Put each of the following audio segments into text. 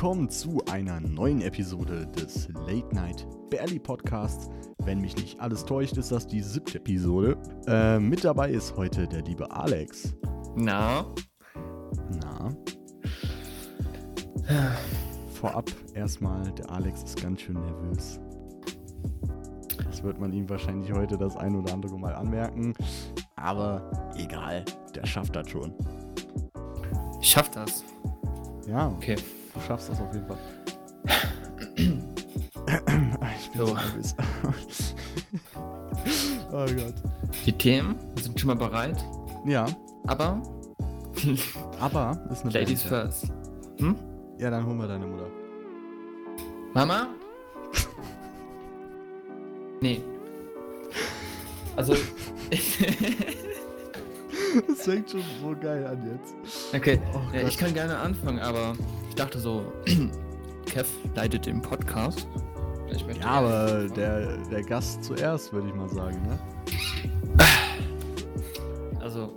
willkommen zu einer neuen Episode des Late Night Barely Podcasts. Wenn mich nicht alles täuscht, ist das die siebte Episode. Äh, mit dabei ist heute der liebe Alex. Na? Na? Vorab erstmal, der Alex ist ganz schön nervös. Das wird man ihm wahrscheinlich heute das ein oder andere Mal anmerken. Aber egal, der schafft das schon. Ich schaff das. Ja, Okay. Du schaffst das auf jeden Fall. ich bin so nervös. oh Gott. Die Themen sind schon mal bereit, Ja, aber aber ist eine Ladies Band. first. Hm? Ja, dann holen wir deine Mutter. Mama? nee. Also. Das fängt schon so geil an jetzt. okay, Oh ja, ich kann gerne anfangen, aber ich dachte so, Kev leitet den Podcast. Ja, aber der, der Gast zuerst, würde ich mal sagen, ne? Also,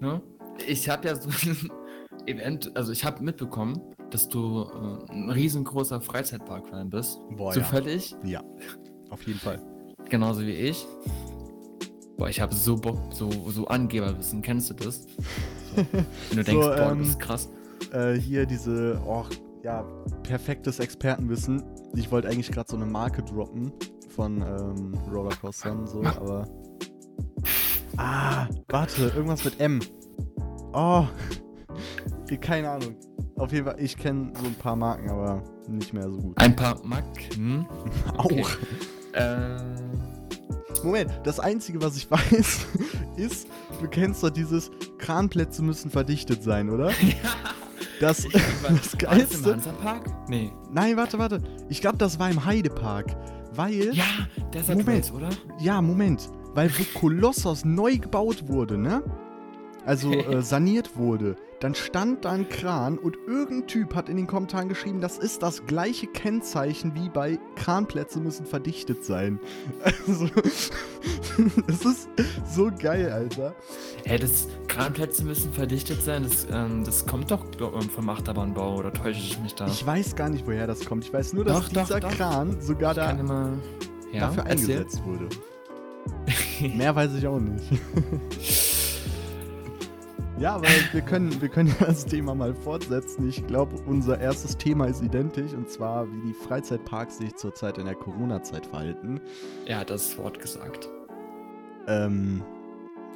ne? Ich habe ja so ein Event, also ich habe mitbekommen, dass du äh, ein riesengroßer Freizeitpark-Fan bist. Boah, Zufällig, ja. Ja, auf jeden Fall. genauso wie ich. Boah, ich habe so Bock, so, so Angeberwissen, kennst du das? So, wenn du So, denkst, boah, ähm, das ist krass. Äh, hier diese, oh, ja, perfektes Expertenwissen. Ich wollte eigentlich gerade so eine Marke droppen von ähm, Rollercoastern, so, aber. Ah, warte, irgendwas mit M. Oh, keine Ahnung. Auf jeden Fall, ich kenne so ein paar Marken, aber nicht mehr so gut. Ein paar Macken. Okay. Auch. Ähm, Moment, das Einzige, was ich weiß, ist, du kennst doch dieses Kranplätze müssen verdichtet sein, oder? Das, das war das im Geilste. Hansapark? Nee. Nein, warte, warte. Ich glaube, das war im Heidepark. Weil. Ja, der ist Moment. Moment. oder? Ja, Moment. Weil wo Kolossos neu gebaut wurde, ne? Also äh, saniert wurde, dann stand da ein Kran und irgendein Typ hat in den Kommentaren geschrieben, das ist das gleiche Kennzeichen wie bei Kranplätze müssen verdichtet sein. Also, das ist so geil, Alter. Hey, das Kranplätze müssen verdichtet sein. Das, ähm, das kommt doch ähm, vom Achterbahnbau, oder täusche ich mich da? Ich weiß gar nicht, woher das kommt. Ich weiß nur, dass Doch, doch, dieser doch. Kran sogar da immer, ja, dafür erzähl. eingesetzt wurde. Mehr weiß ich auch nicht. Ja, aber wir können, wir können ja das Thema mal fortsetzen. Ich glaube, unser erstes Thema ist identisch und zwar, wie die Freizeitparks sich zurzeit in der Corona-Zeit verhalten. Er hat das Wort gesagt. Ähm,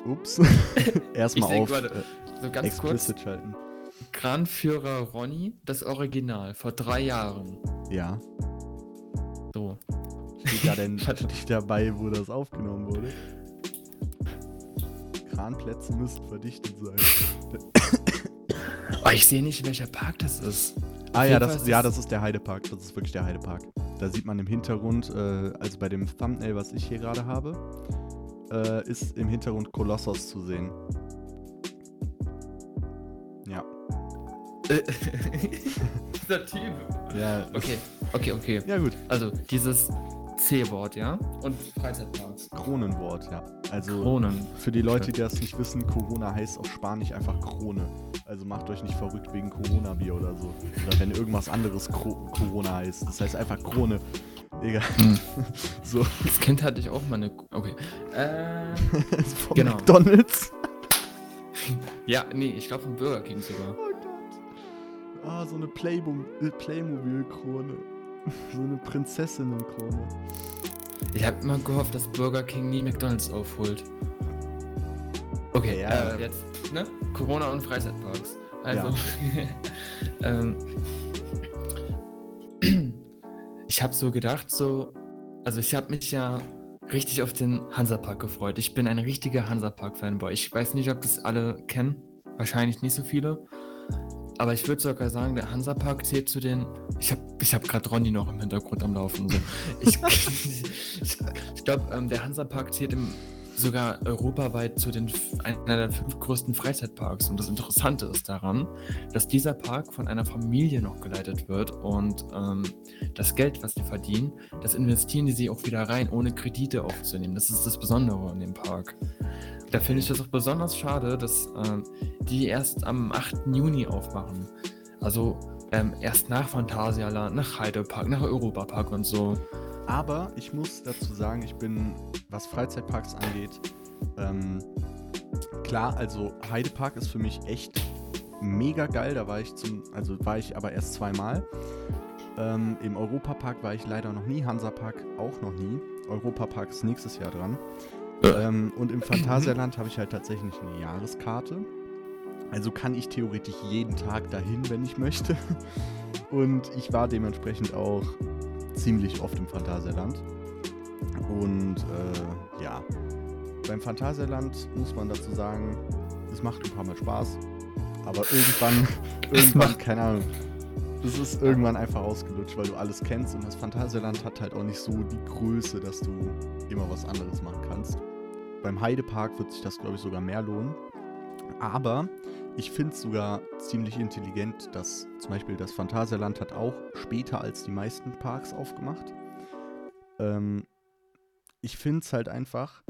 ups. Erstmal auf warte, äh, So ganz kurz. explicit schalten. Kranführer Ronny, das Original, vor drei Jahren. Ja. So. Steht da denn nicht dabei, wo das aufgenommen wurde? Kranplätze müssen verdichtet sein. Oh, ich sehe nicht, welcher Park das ist. Ah ja das, ja, das ist der Heidepark. Das ist wirklich der Heidepark. Da sieht man im Hintergrund, äh, also bei dem Thumbnail, was ich hier gerade habe, äh, ist im Hintergrund Kolossos zu sehen. Ja. Dieser Typ. Ja, Okay, okay, okay. ja gut. Also, dieses C-Wort, ja? Und Freizeitparks. Kronenwort, ja. Also Kronen. für die Leute, die das nicht wissen, Corona heißt auf Spanisch einfach Krone. Also macht euch nicht verrückt wegen Corona-Bier oder so. Oder wenn irgendwas anderes Cro Corona heißt. Das heißt einfach Krone. Egal. Hm. So, Als Kind hatte ich auch mal eine. Okay. Äh. vom Genau. McDonalds. Ja, nee, ich glaube vom Burger King sogar. Oh Gott. Ah, so eine äh, Playmobil-Krone. So eine Prinzessinnen-Krone. Ich habe immer gehofft, dass Burger King nie McDonalds aufholt. Okay, Ja. äh, jetzt, ne? Corona und Freizeitparks. Also, Ja. ähm, ich habe so gedacht, so, also ich habe mich ja richtig auf den Hansapark gefreut. Ich bin ein richtiger Hansapark-Fanboy. Ich weiß nicht, ob das alle kennen. Wahrscheinlich nicht so viele. Aber ich würde sogar sagen, der Hansapark zählt zu den. Ich habe ich hab gerade Ronny noch im Hintergrund am Laufen. So. Ich, ich, ich glaube, ähm, der Hansapark zählt im, sogar europaweit zu den einer der fünf größten Freizeitparks. Und das Interessante ist daran, dass dieser Park von einer Familie noch geleitet wird und ähm, das Geld, was die verdienen, das investieren die sich auch wieder rein, ohne Kredite aufzunehmen. Das ist das Besondere an dem Park. Da finde ich das auch besonders schade, dass ähm, die erst am 8. Juni aufmachen. Also ähm, erst nach Phantasialand, nach Heidepark, nach Europapark und so. Aber ich muss dazu sagen, ich bin, was Freizeitparks angeht, ähm, klar, also Heidepark ist für mich echt mega geil. Da war ich zum, also war ich aber erst zweimal. Ähm, Im Europapark war ich leider noch nie, Hansapark auch noch nie. Europapark ist nächstes Jahr dran. Ähm, und im Phantasialand habe ich halt tatsächlich eine Jahreskarte. Also kann ich theoretisch jeden Tag dahin, wenn ich möchte. Und ich war dementsprechend auch ziemlich oft im Phantasialand. Und äh, ja, beim Phantasialand muss man dazu sagen, es macht ein paar Mal Spaß. Aber irgendwann, irgendwann, keine Ahnung, es ist irgendwann einfach ausgelutscht, weil du alles kennst und das Phantasialand hat halt auch nicht so die Größe, dass du immer was anderes machen kannst. Beim Heidepark wird sich das, glaube ich, sogar mehr lohnen. Aber ich finde es sogar ziemlich intelligent, dass zum Beispiel das Phantasialand hat auch später als die meisten Parks aufgemacht. Ähm, ich finde es halt einfach,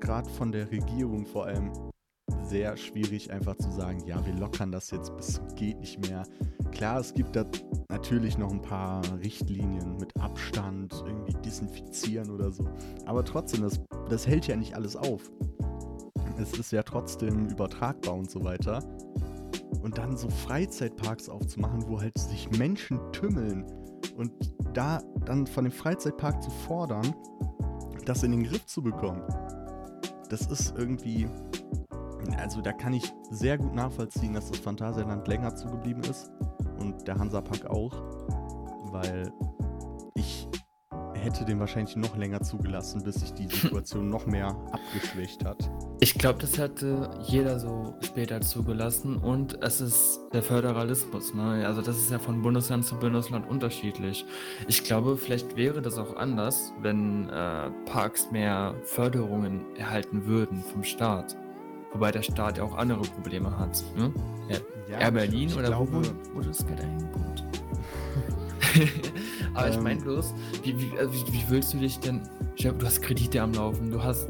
gerade von der Regierung vor allem, sehr schwierig einfach zu sagen, ja, wir lockern das jetzt bis geht nicht mehr. Klar, es gibt da natürlich noch ein paar Richtlinien mit Abstand, irgendwie desinfizieren oder so. Aber trotzdem, das, das hält ja nicht alles auf. Es ist ja trotzdem übertragbar und so weiter. Und dann so Freizeitparks aufzumachen, wo halt sich Menschen tümmeln und da dann von dem Freizeitpark zu fordern, das in den Griff zu bekommen. Das ist irgendwie, also da kann ich sehr gut nachvollziehen, dass das Phantasialand länger zugeblieben ist und der Hansapark auch, weil ich hätte den wahrscheinlich noch länger zugelassen, bis sich die Situation noch mehr abgeschwächt hat. Ich glaube, das hätte jeder so später zugelassen und es ist der Föderalismus. Ne? Also das ist ja von Bundesland zu Bundesland unterschiedlich. Ich glaube, vielleicht wäre das auch anders, wenn äh, Parks mehr Förderungen erhalten würden vom Staat. Wobei der Staat ja auch andere Probleme hat. Ne? Ja, ja, Air Berlin oder glaube, wo wurde das Geld eingepumpt? Aber ähm, ich meine bloß, wie, wie, also wie, wie willst du dich denn... Du hast Kredite am Laufen, du hast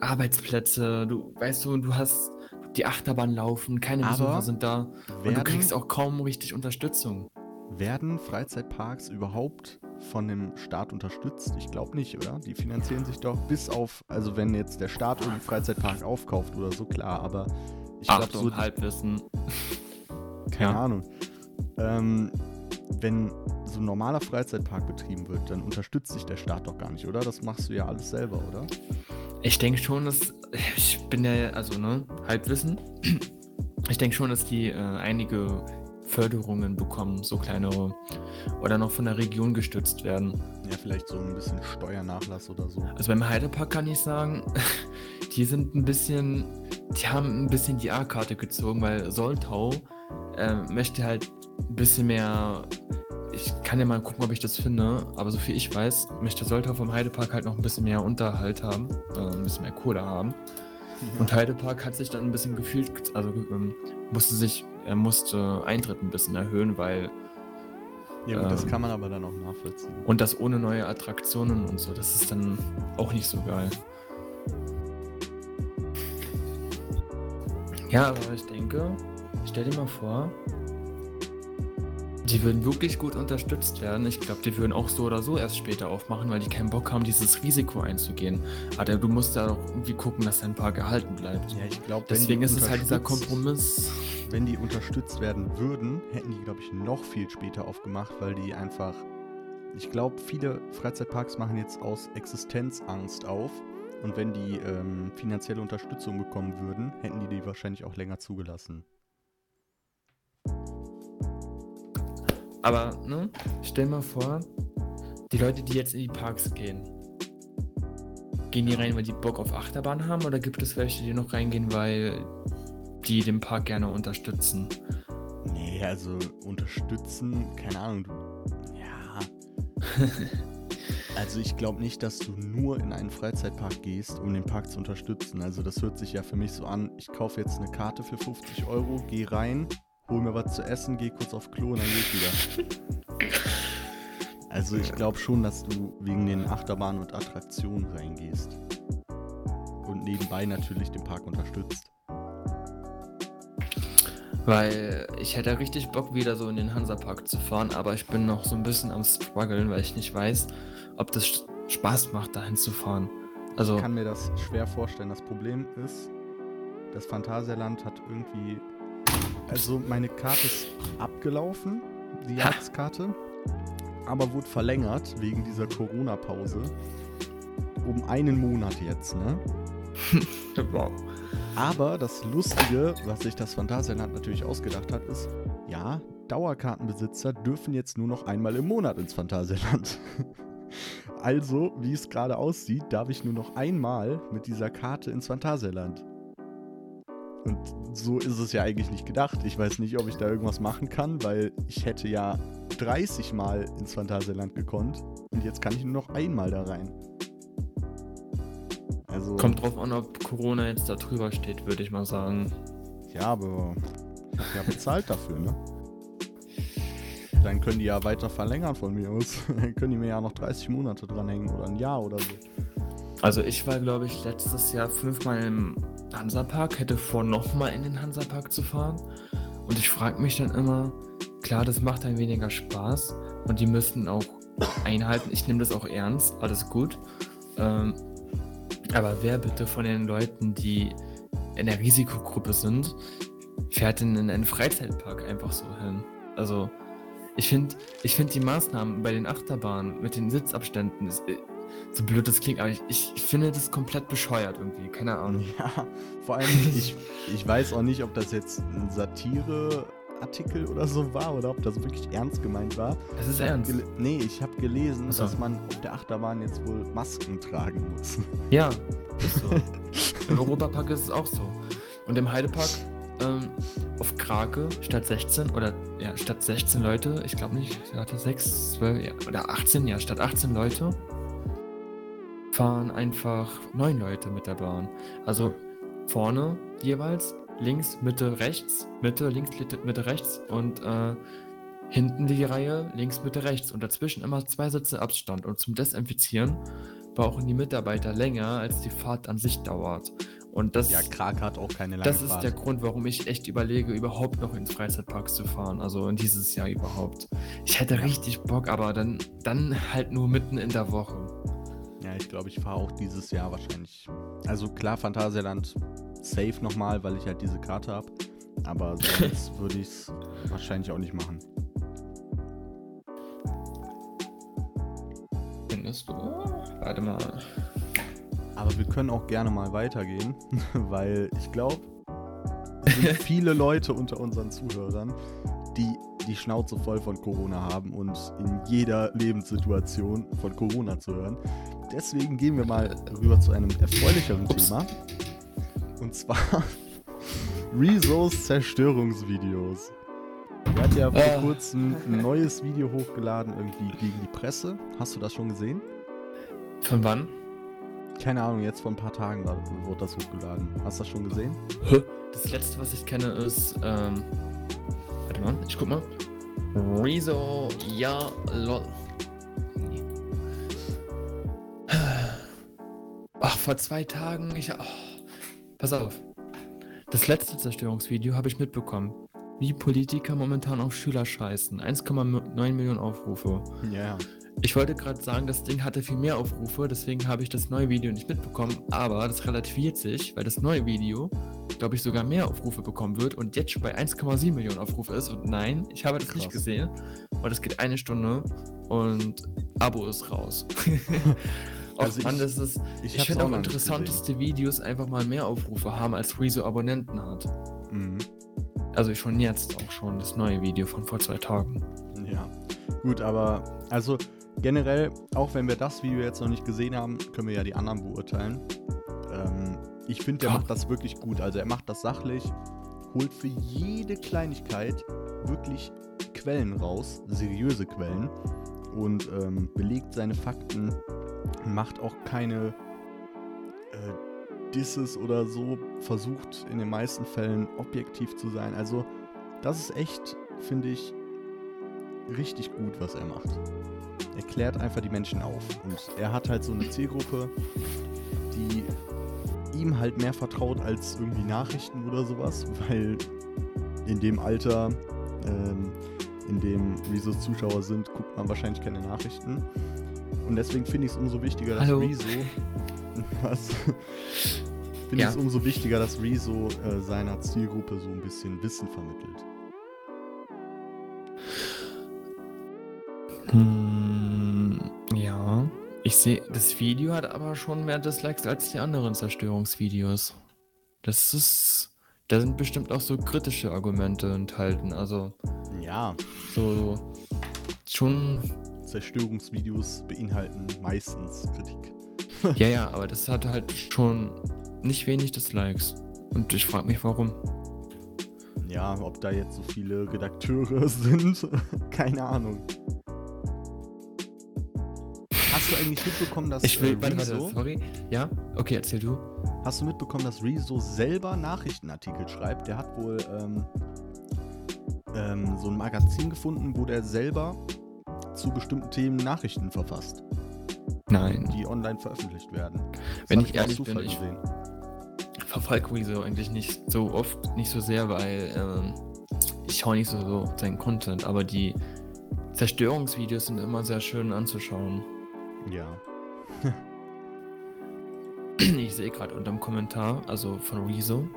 Arbeitsplätze, du weißt du, du hast die Achterbahn laufen, keine Besucher sind da werden, und du kriegst auch kaum richtig Unterstützung. Werden Freizeitparks überhaupt von dem Staat unterstützt? Ich glaube nicht, oder? Die finanzieren sich doch bis auf, also wenn jetzt der Staat irgendeinen Freizeitpark aufkauft oder so, klar, aber ich glaube so. Halbwissen. Keine ja. Ahnung. Ähm, wenn so ein normaler Freizeitpark betrieben wird, dann unterstützt sich der Staat doch gar nicht, oder? Das machst du ja alles selber, oder? Ich denke schon, dass. Ich bin ja, also, ne, Halbwissen. Ich denke schon, dass die äh, einige Förderungen bekommen, so kleinere. Oder noch von der Region gestützt werden. Ja, vielleicht so ein bisschen Steuernachlass oder so. Also beim Heidepark kann ich sagen, die sind ein bisschen. Die haben ein bisschen die A-Karte gezogen, weil Soltau äh, möchte halt ein bisschen mehr ich kann ja mal gucken, ob ich das finde, aber so viel ich weiß, möchte Soltau vom Heidepark halt noch ein bisschen mehr Unterhalt haben, äh, ein bisschen mehr Kohle haben. Mhm. Und Heidepark hat sich dann ein bisschen gefühlt, also ähm, musste sich, er musste Eintritt ein bisschen erhöhen, weil. Ja, gut, ähm, das kann man aber dann auch nachvollziehen. Und das ohne neue Attraktionen und so, das ist dann auch nicht so geil. Ja, aber ich denke, stell dir mal vor, die würden wirklich gut unterstützt werden. Ich glaube, die würden auch so oder so erst später aufmachen, weil die keinen Bock haben, dieses Risiko einzugehen. Aber du musst ja auch irgendwie gucken, dass dein Park erhalten bleibt. Ja, ich glaube, deswegen ist es halt dieser Kompromiss. Wenn die unterstützt werden würden, hätten die, glaube ich, noch viel später aufgemacht, weil die einfach. Ich glaube, viele Freizeitparks machen jetzt aus Existenzangst auf. Und wenn die ähm, finanzielle Unterstützung bekommen würden, hätten die die wahrscheinlich auch länger zugelassen. Aber, ne, stell mal vor, die Leute, die jetzt in die Parks gehen, gehen die rein, weil die Bock auf Achterbahn haben oder gibt es welche, die noch reingehen, weil die den Park gerne unterstützen? Nee, also unterstützen, keine Ahnung, du, ja. also ich glaube nicht, dass du nur in einen Freizeitpark gehst, um den Park zu unterstützen. Also das hört sich ja für mich so an, ich kaufe jetzt eine Karte für 50 Euro, gehe rein, hol mir was zu essen, geh kurz auf Klo und dann geh ich wieder. Also ich glaube schon, dass du wegen den Achterbahnen und Attraktionen reingehst. Und nebenbei natürlich den Park unterstützt. Weil ich hätte richtig Bock, wieder so in den Hansapark zu fahren, aber ich bin noch so ein bisschen am struggeln, weil ich nicht weiß, ob das Spaß macht, dahin zu fahren. Also, Ich kann mir das schwer vorstellen. Das Problem ist, das Phantasialand hat irgendwie. Also, meine Karte ist abgelaufen, die. Jahreskarte, aber wurde verlängert wegen dieser Corona-Pause. Um einen Monat jetzt, ne? wow. Aber das Lustige, was sich das Phantasialand natürlich ausgedacht hat, ist, ja, Dauerkartenbesitzer dürfen jetzt nur noch einmal im Monat ins Phantasialand. Also, wie es gerade aussieht, darf ich nur noch einmal mit dieser Karte ins Phantasialand. Und so ist es ja eigentlich nicht gedacht. Ich weiß nicht, ob ich da irgendwas machen kann, weil ich hätte ja 30 Mal ins Phantasialand gekonnt und jetzt kann ich nur noch einmal da rein. Also, Kommt drauf an, ob Corona jetzt da drüber steht, würde ich mal sagen. Ja, aber ich hab ja bezahlt dafür, ne? Dann können die ja weiter verlängern von mir aus. Dann können die mir ja noch 30 Monate dranhängen oder ein Jahr oder so. Also ich war, glaube ich, letztes Jahr fünfmal im Hansapark, hätte vor, nochmal in den Hansapark zu fahren. Und ich frage mich dann immer, klar, das macht ein weniger Spaß und die müssen auch einhalten. Ich nehme das auch ernst, alles gut. Ähm, aber wer bitte von den Leuten, die in der Risikogruppe sind, fährt denn in einen Freizeitpark einfach so hin? Also ich finde ich find die Maßnahmen bei den Achterbahnen mit den Sitzabständen, ist, äh, so blöd das klingt, aber ich, ich finde das komplett bescheuert irgendwie, keine Ahnung. Ja, vor allem, ich, ich weiß auch nicht, ob das jetzt ein Satire-Artikel oder so war oder ob das wirklich ernst gemeint war. Das ist ernst. Nee, ich habe gelesen, so. dass man auf der Achterbahn jetzt wohl Masken tragen muss. Ja, ist so. Im Europapark ist es auch so. Und im Heidepark ähm, auf Krake statt 16 oder ja, statt 16 Leute, ich glaube nicht, ich hatte 6, 12 ja, oder 18, ja, statt 18 Leute fahren einfach 9 Leute mit der Bahn. Also vorne jeweils, links, Mitte, rechts, Mitte, links, Mitte, rechts und äh, hinten die Reihe, links, Mitte, rechts und dazwischen immer zwei Sitze Abstand. Und zum Desinfizieren brauchen die Mitarbeiter länger, als die Fahrt an sich dauert. Und das, Ja, Krake hat auch keine lange das ist Fahrt. der Grund, warum ich echt überlege, überhaupt noch ins Freizeitpark zu fahren. Also in dieses Jahr überhaupt. Ich hätte richtig Bock, aber dann, dann halt nur mitten in der Woche. Ja, ich glaube, ich fahre auch dieses Jahr wahrscheinlich. Also klar, Phantasialand safe nochmal, weil ich halt diese Karte habe. Aber sonst würde ich es wahrscheinlich auch nicht machen. Findest du? Warte mal. Aber wir können auch gerne mal weitergehen, weil ich glaube, es sind viele Leute unter unseren Zuhörern, die die Schnauze voll von Corona haben und in jeder Lebenssituation von Corona zu hören. Deswegen gehen wir mal rüber zu einem erfreulicheren Ups. Thema. Und zwar Rezos Zerstörungsvideos. Er hat ja vor Ah. kurzem ein neues Video hochgeladen, irgendwie gegen die Presse. Hast du das schon gesehen? Von wann? Keine Ahnung, jetzt vor ein paar Tagen wurde das hochgeladen. Hast du das schon gesehen? Das letzte, was ich kenne, ist. Ähm, warte mal, ich guck mal. Rezo, ja, lol. Ach, vor zwei Tagen, ich. Oh, pass auf. Das letzte Zerstörungsvideo habe ich mitbekommen. Wie Politiker momentan auf Schüler scheißen. 1,9 Millionen Aufrufe. Ja. Ich wollte gerade sagen, das Ding hatte viel mehr Aufrufe, deswegen habe ich das neue Video nicht mitbekommen, aber das relativiert sich, weil das neue Video, glaube ich, sogar mehr Aufrufe bekommen wird und jetzt schon bei 1,7 Millionen Aufrufe ist. Und nein, ich habe das nicht Krass. gesehen. Und es geht eine Stunde und Abo ist raus. Also Mann, ich- das ist. Ich, Ich, finde auch noch nicht interessant, dass die Videos einfach mal mehr Aufrufe haben, als Rezo Abonnenten hat. Mhm. Also schon jetzt auch schon das neue Video von vor zwei Tagen. Ja. Gut, aber also generell, auch wenn wir das Video jetzt noch nicht gesehen haben, können wir ja die anderen beurteilen. Ähm, ich finde, er macht das wirklich gut. Also er macht das sachlich, holt für jede Kleinigkeit wirklich Quellen raus, seriöse Quellen und ähm, belegt seine Fakten, macht auch keine äh, Disses oder so, versucht in den meisten Fällen objektiv zu sein. Also das ist echt, finde ich, richtig gut, was er macht. Er klärt einfach die Menschen auf. Und er hat halt so eine Zielgruppe, die ihm halt mehr vertraut als irgendwie Nachrichten oder sowas, weil in dem Alter, ähm, in dem Rezos Zuschauer sind, guckt man wahrscheinlich keine Nachrichten. Und deswegen finde ich es umso wichtiger, dass Hallo. Rezo. Was? finde Ja. ich es umso wichtiger, dass Rezo äh, seiner Zielgruppe so ein bisschen Wissen vermittelt. Hm, ja. Ich sehe, das Video hat aber schon mehr Dislikes als die anderen Zerstörungsvideos. Das ist. Da sind bestimmt auch so kritische Argumente enthalten. Also Ja, so schon. Zerstörungsvideos beinhalten meistens Kritik. Ja, ja, aber das hat halt schon nicht wenig Dislikes. Und ich frage mich, warum. Ja, ob da jetzt so viele Redakteure sind, keine Ahnung. Hast du eigentlich mitbekommen, dass Ich will, äh, warte, warte, Rezo, sorry. Ja? Okay, erzähl du. hast du mitbekommen, dass Rezo selber Nachrichtenartikel schreibt? Der hat wohl ähm, ähm, so ein Magazin gefunden, wo der selber zu bestimmten Themen Nachrichten verfasst, Nein. die online veröffentlicht werden. Das Wenn ich aus ehrlich bin, ich- gesehen. verfolge Rezo eigentlich nicht so oft, nicht so sehr, weil ähm, ich schaue nicht so, so seinen Content, aber die Zerstörungsvideos sind immer sehr schön anzuschauen. Ja. Ich sehe gerade unter dem Kommentar, also von Rezo,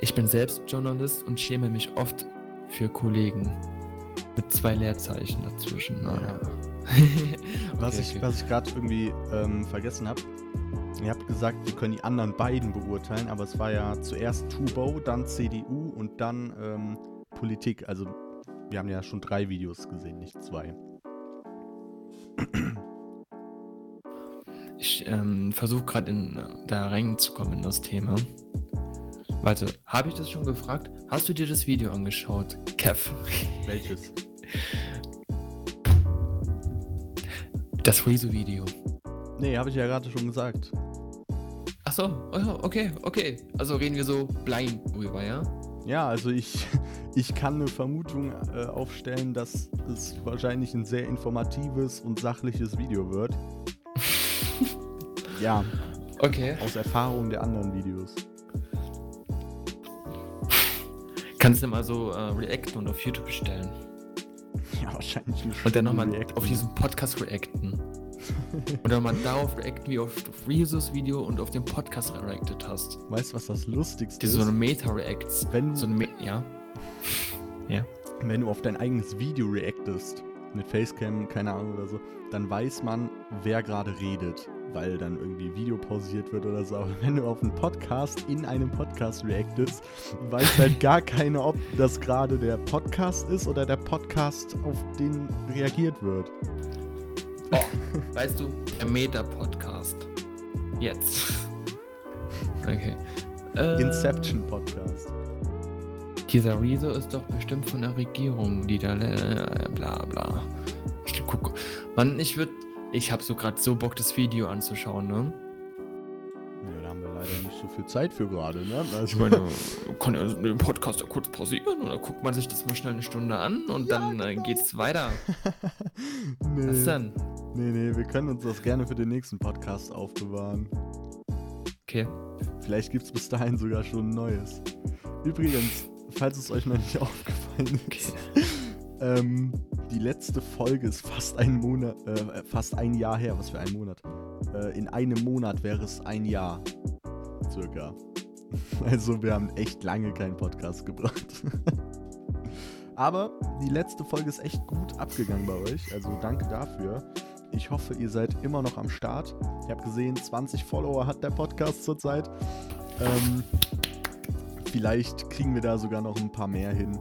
ich bin selbst Journalist und schäme mich oft für Kollegen. Mit zwei Leerzeichen dazwischen. Naja. Was Okay, ich, okay. was ich gerade irgendwie ähm, vergessen habe, ihr habt gesagt, wir können die anderen beiden beurteilen, aber es war ja zuerst Tubo, dann CDU und dann ähm, Politik. Also wir haben ja schon drei Videos gesehen, nicht zwei. Ich ähm, versuche gerade in da reinzukommen in das Thema. Warte, habe ich das schon gefragt? Hast du dir das Video angeschaut? Kev. Welches? Das Rezo-Video. Nee, habe ich ja gerade schon gesagt. Achso, oh ja, okay, okay. Also reden wir so blind drüber, ja? Ja, also ich, ich kann eine Vermutung äh, aufstellen, dass es wahrscheinlich ein sehr informatives und sachliches Video wird. ja, Okay. aus Erfahrung der anderen Videos. Kannst du mal so äh, reacten und auf YouTube stellen. Ja, wahrscheinlich Und dann nochmal auf diesen Podcast reacten. Oder mal darauf reacten, wie auf Rezos Video und auf den Podcast reacted hast. Weißt du, was das Lustigste Diese ist? so eine Meta-Reacts. wenn, So Me ja. Ja. wenn du auf dein eigenes Video reactest, mit Facecam, keine Ahnung oder so, dann weiß man, wer gerade redet, weil dann irgendwie Video pausiert wird oder so. Aber wenn du auf einen Podcast in einem Podcast reactest, weiß halt gar keiner, ob das gerade der Podcast ist oder der Podcast, auf den reagiert wird. Oh, weißt du, der Meta-Podcast. Jetzt. Okay. Äh, Inception Podcast. Dieser Rezo ist doch bestimmt von der Regierung, die da äh, bla bla. Ich guck. Mann, ich würde. Ich habe so gerade so Bock, das Video anzuschauen, ne? Ja, da haben wir leider nicht so viel Zeit für gerade, ne? Also, Ich meine, kann ja den Podcast ja kurz pausieren oder guckt man sich das mal schnell eine Stunde an und dann äh, geht's weiter. nee, Was denn? nee, nee, wir können uns das gerne für den nächsten Podcast aufbewahren. Okay. Vielleicht gibt es bis dahin sogar schon ein neues. Übrigens, falls es euch noch nicht aufgefallen ist, ähm, die letzte Folge ist fast ein Monat, äh, fast ein Jahr her. Was für ein Monat? Äh, in einem Monat wäre es ein Jahr. Circa. Also wir haben echt lange keinen Podcast gebracht. Aber die letzte Folge ist echt gut abgegangen bei euch. Also danke dafür. Ich hoffe, ihr seid immer noch am Start. Ich habe gesehen, 20 Follower hat der Podcast zurzeit. Ähm, vielleicht kriegen wir da sogar noch ein paar mehr hin.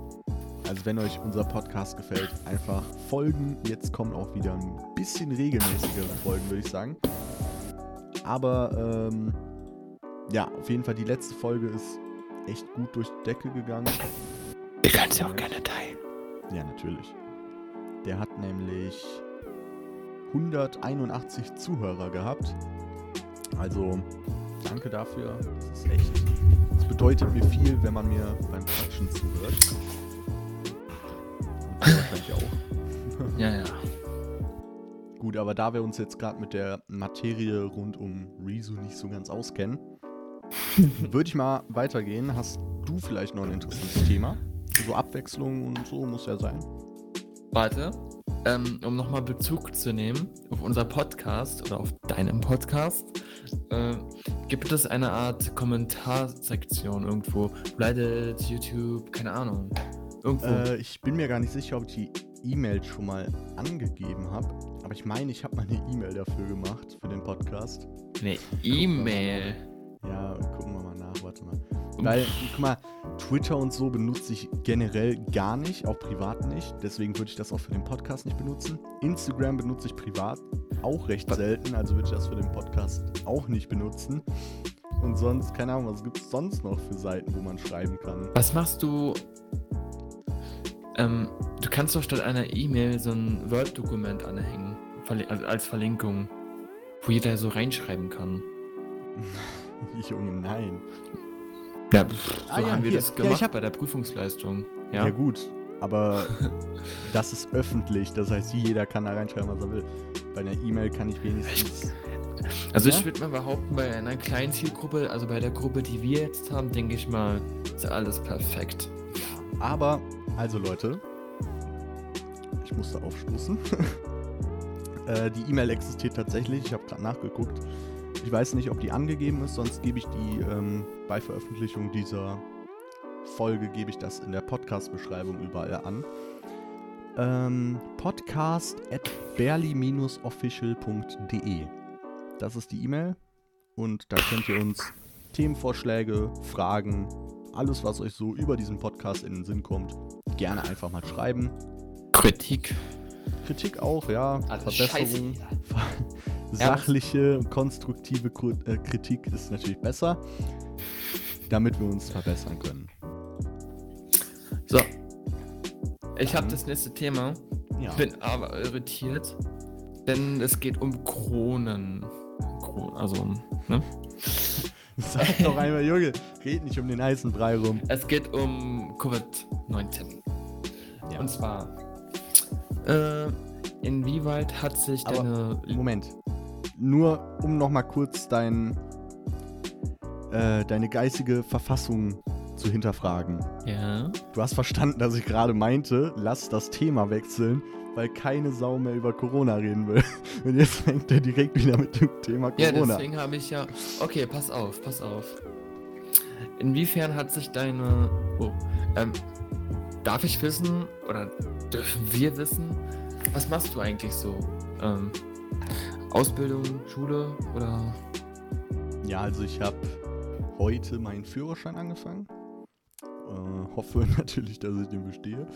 Also wenn euch unser Podcast gefällt, einfach folgen. Jetzt kommen auch wieder ein bisschen regelmäßigere Folgen, würde ich sagen. Aber ähm, ja, auf jeden Fall die letzte Folge ist echt gut durch die Decke gegangen. Ihr könnt ja auch gerne teilen. Ja, natürlich. Der hat nämlich 181 Zuhörer gehabt. Also, danke dafür. Das ist echt. Das bedeutet mir viel, wenn man mir beim Quatschen zuhört. Wahrscheinlich auch. Ja, ja. Gut, aber da wir uns jetzt gerade mit der Materie rund um Rezo nicht so ganz auskennen, würde ich mal weitergehen. Hast du vielleicht noch ein interessantes Thema? So Abwechslung und so muss ja sein. Warte, ähm, um nochmal Bezug zu nehmen auf unser Podcast oder auf deinem Podcast, äh, gibt es eine Art Kommentarsektion irgendwo? Reddit, YouTube, keine Ahnung. Irgendwo. Äh, ich bin mir gar nicht sicher, ob ich die E-Mail schon mal angegeben habe. Aber ich meine, ich habe mal eine E-Mail dafür gemacht, für den Podcast. Eine E-Mail. Ja, gucken wir mal nach, warte mal. Weil, guck mal, Twitter und so benutze ich generell gar nicht, auch privat nicht. Deswegen würde ich das auch für den Podcast nicht benutzen. Instagram benutze ich privat auch recht selten, also würde ich das für den Podcast auch nicht benutzen. Und sonst, keine Ahnung, was gibt es sonst noch für Seiten, wo man schreiben kann? Was machst du? Ähm, du kannst doch statt einer E-Mail so ein Word-Dokument anhängen, also als Verlinkung, wo jeder so reinschreiben kann. Junge, nein. Ja, pff, so Ah ja, haben wir hier. das Ja, gemacht ich hab- bei der Prüfungsleistung. Ja, Ja. gut, aber das ist öffentlich, das heißt, jeder kann da reinschreiben, was er will. Bei einer E-Mail kann ich wenigstens. Also Ja? ich würde mal behaupten, bei einer kleinen Zielgruppe, also bei der Gruppe, die wir jetzt haben, denke ich mal, ist alles perfekt. Aber, also Leute, ich musste aufstoßen. äh, die E-Mail existiert tatsächlich, ich habe gerade nachgeguckt. Ich weiß nicht, ob die angegeben ist, sonst gebe ich die ähm, bei Veröffentlichung dieser Folge, gebe ich das in der Podcast-Beschreibung überall an. Ähm, podcast at officialde Das ist die E-Mail und da könnt ihr uns Themenvorschläge, Fragen, alles, was euch so über diesen Podcast in den Sinn kommt, gerne einfach mal schreiben. Kritik. Kritik auch, ja. Alles Verbesserung. Sachliche, konstruktive äh, Kritik ist natürlich besser, damit wir uns verbessern können. So. Ich habe das nächste Thema. Ja. Bin aber irritiert, denn es geht um Kronen. Kron also, ne? Sag doch einmal, Junge, red nicht um den heißen Brei rum. Es geht um Covid-19. Ja. Und zwar, äh, inwieweit hat sich Aber- deine... Moment. Nur um nochmal kurz dein, äh, deine geistige Verfassung zu hinterfragen. Ja? Du hast verstanden, dass ich gerade meinte, lass das Thema wechseln, weil keine Sau mehr über Corona reden will. Und jetzt fängt er direkt wieder mit dem Thema Ja, Corona. deswegen habe ich ja... Okay, pass auf, pass auf. Inwiefern hat sich deine... Oh, ähm, darf ich wissen, oder dürfen wir wissen, was machst du eigentlich so? Ähm, Ausbildung, Schule oder... ja, also ich habe heute meinen Führerschein angefangen. Äh, hoffe natürlich, dass ich den bestehe.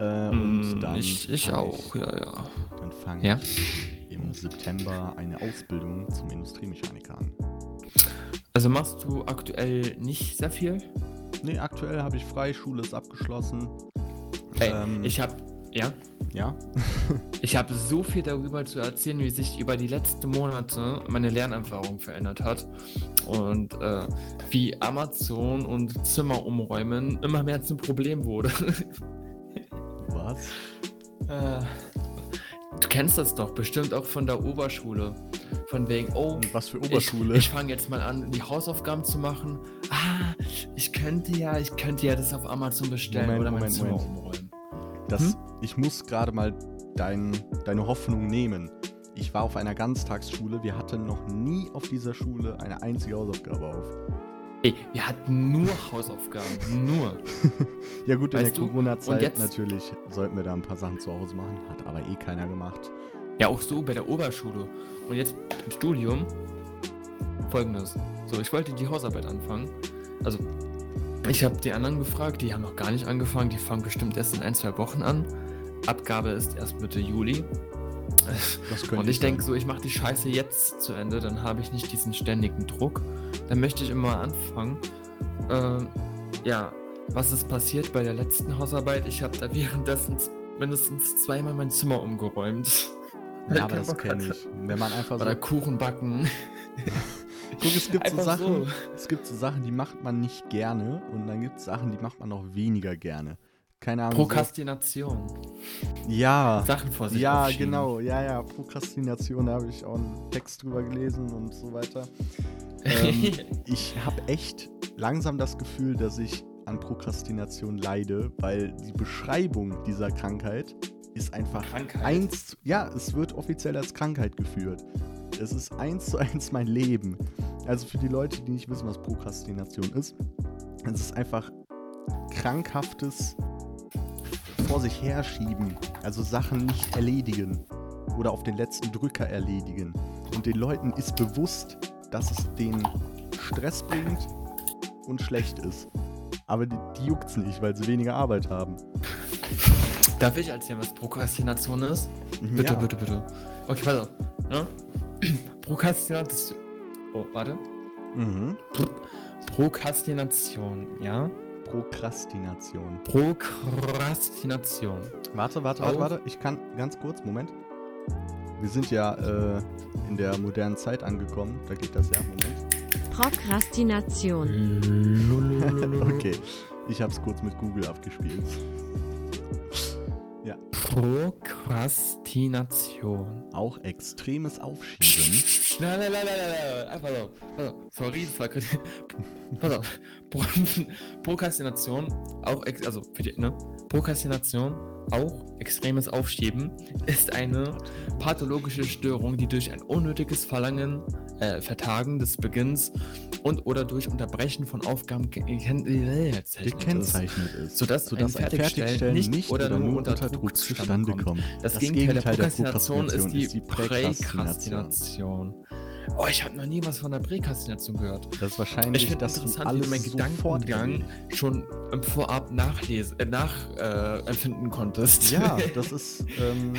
Äh, und Mm, dann ich ich auch, ja, ja. Dann fange Ja? ich im September eine Ausbildung zum Industriemechaniker an. Also machst du aktuell nicht sehr viel? Nee, aktuell habe ich frei, Schule ist abgeschlossen. Ey, Ähm, ich habe ja, Ja? ich habe so viel darüber zu erzählen, wie sich über die letzten Monate meine Lernerfahrung verändert hat und äh, wie Amazon und Zimmer umräumen immer mehr zum Problem wurde. Was? Äh, du kennst das doch bestimmt auch von der Oberschule, von wegen oh was für Ich, Oberschule? ich fange jetzt mal an, die Hausaufgaben zu machen. Ah, ich könnte ja, ich könnte ja das auf Amazon bestellen Moment, oder mein Moment, Zimmer Moment. umräumen. Das, Hm? Ich muss gerade mal dein, deine Hoffnung nehmen. Ich war auf einer Ganztagsschule. Wir hatten noch nie auf dieser Schule eine einzige Hausaufgabe auf. Ey, wir hatten nur Hausaufgaben, nur. Ja gut, in Weißt der du, und Corona-Zeit natürlich sollten wir da ein paar Sachen zu Hause machen. Hat aber eh keiner gemacht. Ja, auch so bei der Oberschule. Und jetzt im Studium folgendes. So, ich wollte die Hausarbeit anfangen. Also, ich habe die anderen gefragt, die haben noch gar nicht angefangen. Die fangen bestimmt erst in ein, zwei Wochen an. Abgabe ist erst Mitte Juli. Das könnte Und ich denke so, ich mache die Scheiße jetzt zu Ende, dann habe ich nicht diesen ständigen Druck. Dann möchte ich immer anfangen. Äh, ja, was ist passiert bei der letzten Hausarbeit? Ich habe da währenddessen mindestens zweimal mein Zimmer umgeräumt. Ja, aber das kenne ich. Wenn man einfach so. Oder Kuchen backen. Guck, es gibt so Sachen, so. es gibt so Sachen, die macht man nicht gerne und dann gibt es Sachen, die macht man noch weniger gerne. Keine Ahnung. Prokrastination. Ja. Sachen vor sich Ja, genau, ja, ja. Prokrastination, da habe ich auch einen Text drüber gelesen und so weiter. Ähm, ich habe echt langsam das Gefühl, dass ich an Prokrastination leide, weil die Beschreibung dieser Krankheit ist einfach Krankheit? eins. Ja, es wird offiziell als Krankheit geführt. Es ist eins zu eins mein Leben. Also für die Leute, die nicht wissen, was Prokrastination ist, es ist einfach krankhaftes vor sich herschieben. Also Sachen nicht erledigen oder auf den letzten Drücker erledigen. Und den Leuten ist bewusst, dass es denen Stress bringt und schlecht ist. Aber die, die juckt's nicht, weil sie weniger Arbeit haben. Darf ich erzählen, was Prokrastination ist? Bitte, ja. bitte, bitte. Okay, auf. Ne? Prokrastination. Oh, warte. Mhm. Prokrastination, ja? Prokrastination. Prokrastination. Warte, warte, warte, warte. Ich kann ganz kurz, Moment. Wir sind ja äh, in der modernen Zeit angekommen. Da geht das ja. Moment. Prokrastination. Okay. Ich hab's kurz mit Google abgespielt. Prokrastination. Auch extremes Aufschieben. Nein, nein, nein, nein, nein, nein. Pass auf. Sorry, das war. Pass auf. Pro Prokrastination, auch, also, für die, ne? Prokrastination, auch extremes Aufschieben, ist eine pathologische Störung, die durch ein unnötiges Verlangen, äh, Vertagen des Beginns und oder durch Unterbrechen von Aufgaben gekennzeichnet ist, Sodass ein Fertigstellen nicht oder nur unter Druck zustande kommt. Das, Das Gegenteil, Gegenteil der der Prokrastination ist die. Präkrastination. Oh, ich habe noch nie was von der Präkrastination gehört. Das ist Ich wahrscheinlich, finde dass du interessant, wie alles meinen sofort Gedankengang schon im Vorab nachlesen, äh, nachempfinden äh, empfinden konntest. Ja, das ist, ähm,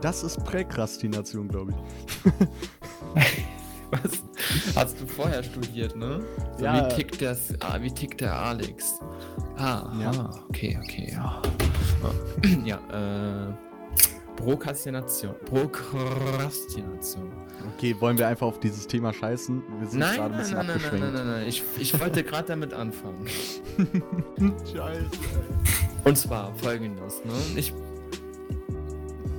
das ist Präkrastination, glaube ich. Was? Hast du vorher studiert, ne? So, Ja. Wie tickt, das, ah, wie tickt der Alex? Ah, Ja. ah, okay, okay, ja. Ja, äh. Prokrastination. Prokrastination. Okay, wollen wir einfach auf dieses Thema scheißen? Wir sind Nein, gerade ein nein, bisschen nein, nein, nein, nein, nein, nein. Ich, ich wollte gerade damit anfangen. Scheiße. Und zwar folgendes, ne? Ich.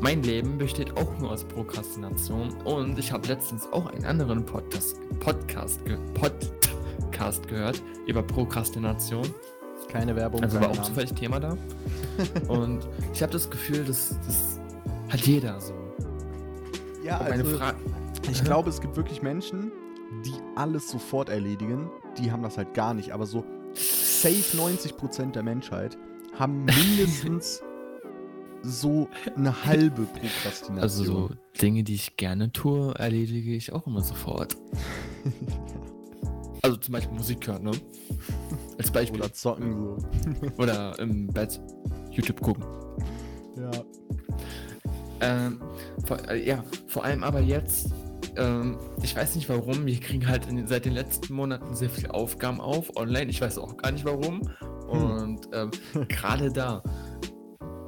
Mein Leben besteht auch nur aus Prokrastination und ich habe letztens auch einen anderen Podcast, Podcast, Podcast gehört über Prokrastination. Keine Werbung. Also war auch Namen. zufällig Thema da. Und ich habe das Gefühl, das, das hat jeder so. Ja, Und meine also, ich glaube, es gibt wirklich Menschen, die alles sofort erledigen. Die haben das halt gar nicht. Aber so safe 90% der Menschheit haben mindestens so eine halbe Prokrastination. Also so Dinge, die ich gerne tue, erledige ich auch immer sofort. Also zum Beispiel Musik hören, ne? Als Beispiel. Oder zocken so. Oder im Bett YouTube gucken. Ja. Ähm, vor, äh, ja, vor allem aber jetzt, ähm, ich weiß nicht warum, wir kriegen halt in, seit den letzten Monaten sehr viele Aufgaben auf, online, ich weiß auch gar nicht warum. Und ähm, gerade da,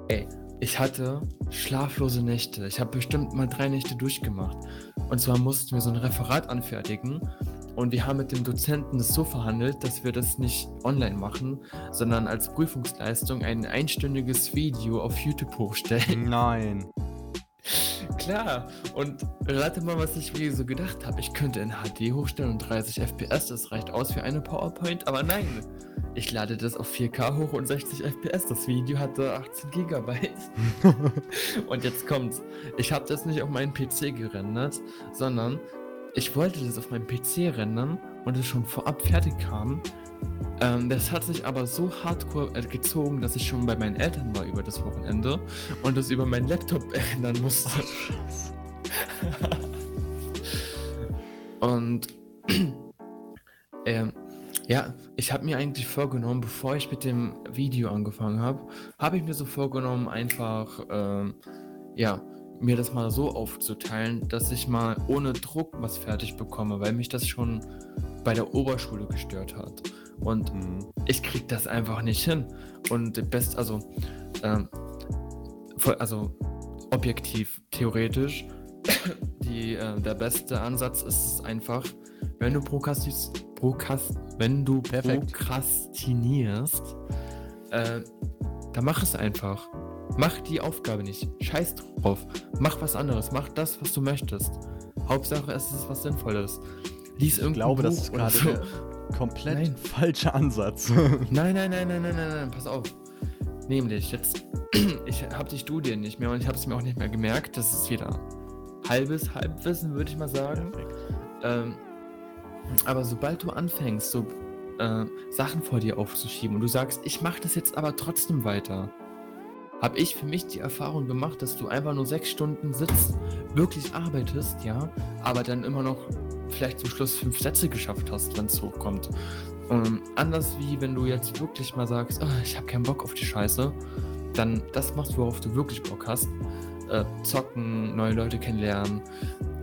ey, ich hatte schlaflose Nächte. Ich habe bestimmt mal drei Nächte durchgemacht. Und zwar mussten wir so ein Referat anfertigen. Und wir haben mit dem Dozenten das so verhandelt, dass wir das nicht online machen, sondern als Prüfungsleistung ein einstündiges Video auf YouTube hochstellen. Nein. Klar, und rate mal, was ich mir so gedacht habe. Ich könnte in HD hochstellen und 30 FPS, das reicht aus für eine PowerPoint, aber nein. Ich lade das auf 4K hoch und 60 FPS. Das Video hatte 18 Gigabyte. und jetzt kommt's. Ich habe das nicht auf meinen PC gerendert, sondern ich wollte das auf meinem PC rendern und es schon vorab fertig kam. Ähm, das hat sich aber so hardcore äh, gezogen, dass ich schon bei meinen Eltern war über das Wochenende und das über meinen Laptop ändern musste. Und ähm, ja, ich habe mir eigentlich vorgenommen, bevor ich mit dem Video angefangen habe, habe ich mir so vorgenommen, einfach ähm, ja, mir das mal so aufzuteilen, dass ich mal ohne Druck was fertig bekomme, weil mich das schon bei der Oberschule gestört hat. Und Mhm. ich krieg das einfach nicht hin. Und best, also, ähm, also objektiv, theoretisch, die, äh, der beste Ansatz ist es einfach, wenn du prokrastis, prokast, wenn du Perfekt. prokrastinierst, äh, dann mach es einfach. Mach die Aufgabe nicht. Scheiß drauf. Mach was anderes. Mach das, was du möchtest. Hauptsache, es ist was Sinnvolles. Lies Ich irgendein glaube, Buch das ist gerade so. komplett Nein. falscher Ansatz. Nein, nein, nein, nein, nein, nein, nein, pass auf. Nämlich, jetzt, ich habe die Studien nicht mehr und ich habe es mir auch nicht mehr gemerkt. Das ist wieder halbes Halbwissen, würde ich mal sagen. Ähm, aber sobald du anfängst, so äh, Sachen vor dir aufzuschieben und du sagst, ich mache das jetzt aber trotzdem weiter, habe ich für mich die Erfahrung gemacht, dass du einfach nur sechs Stunden sitzt, wirklich arbeitest, ja, aber dann immer noch vielleicht zum Schluss fünf Sätze geschafft hast, wenn es hochkommt. Ähm, anders wie wenn du jetzt wirklich mal sagst, "Ah, ich habe keinen Bock auf die Scheiße, dann das machst, worauf du wirklich Bock hast. Äh, zocken, neue Leute kennenlernen,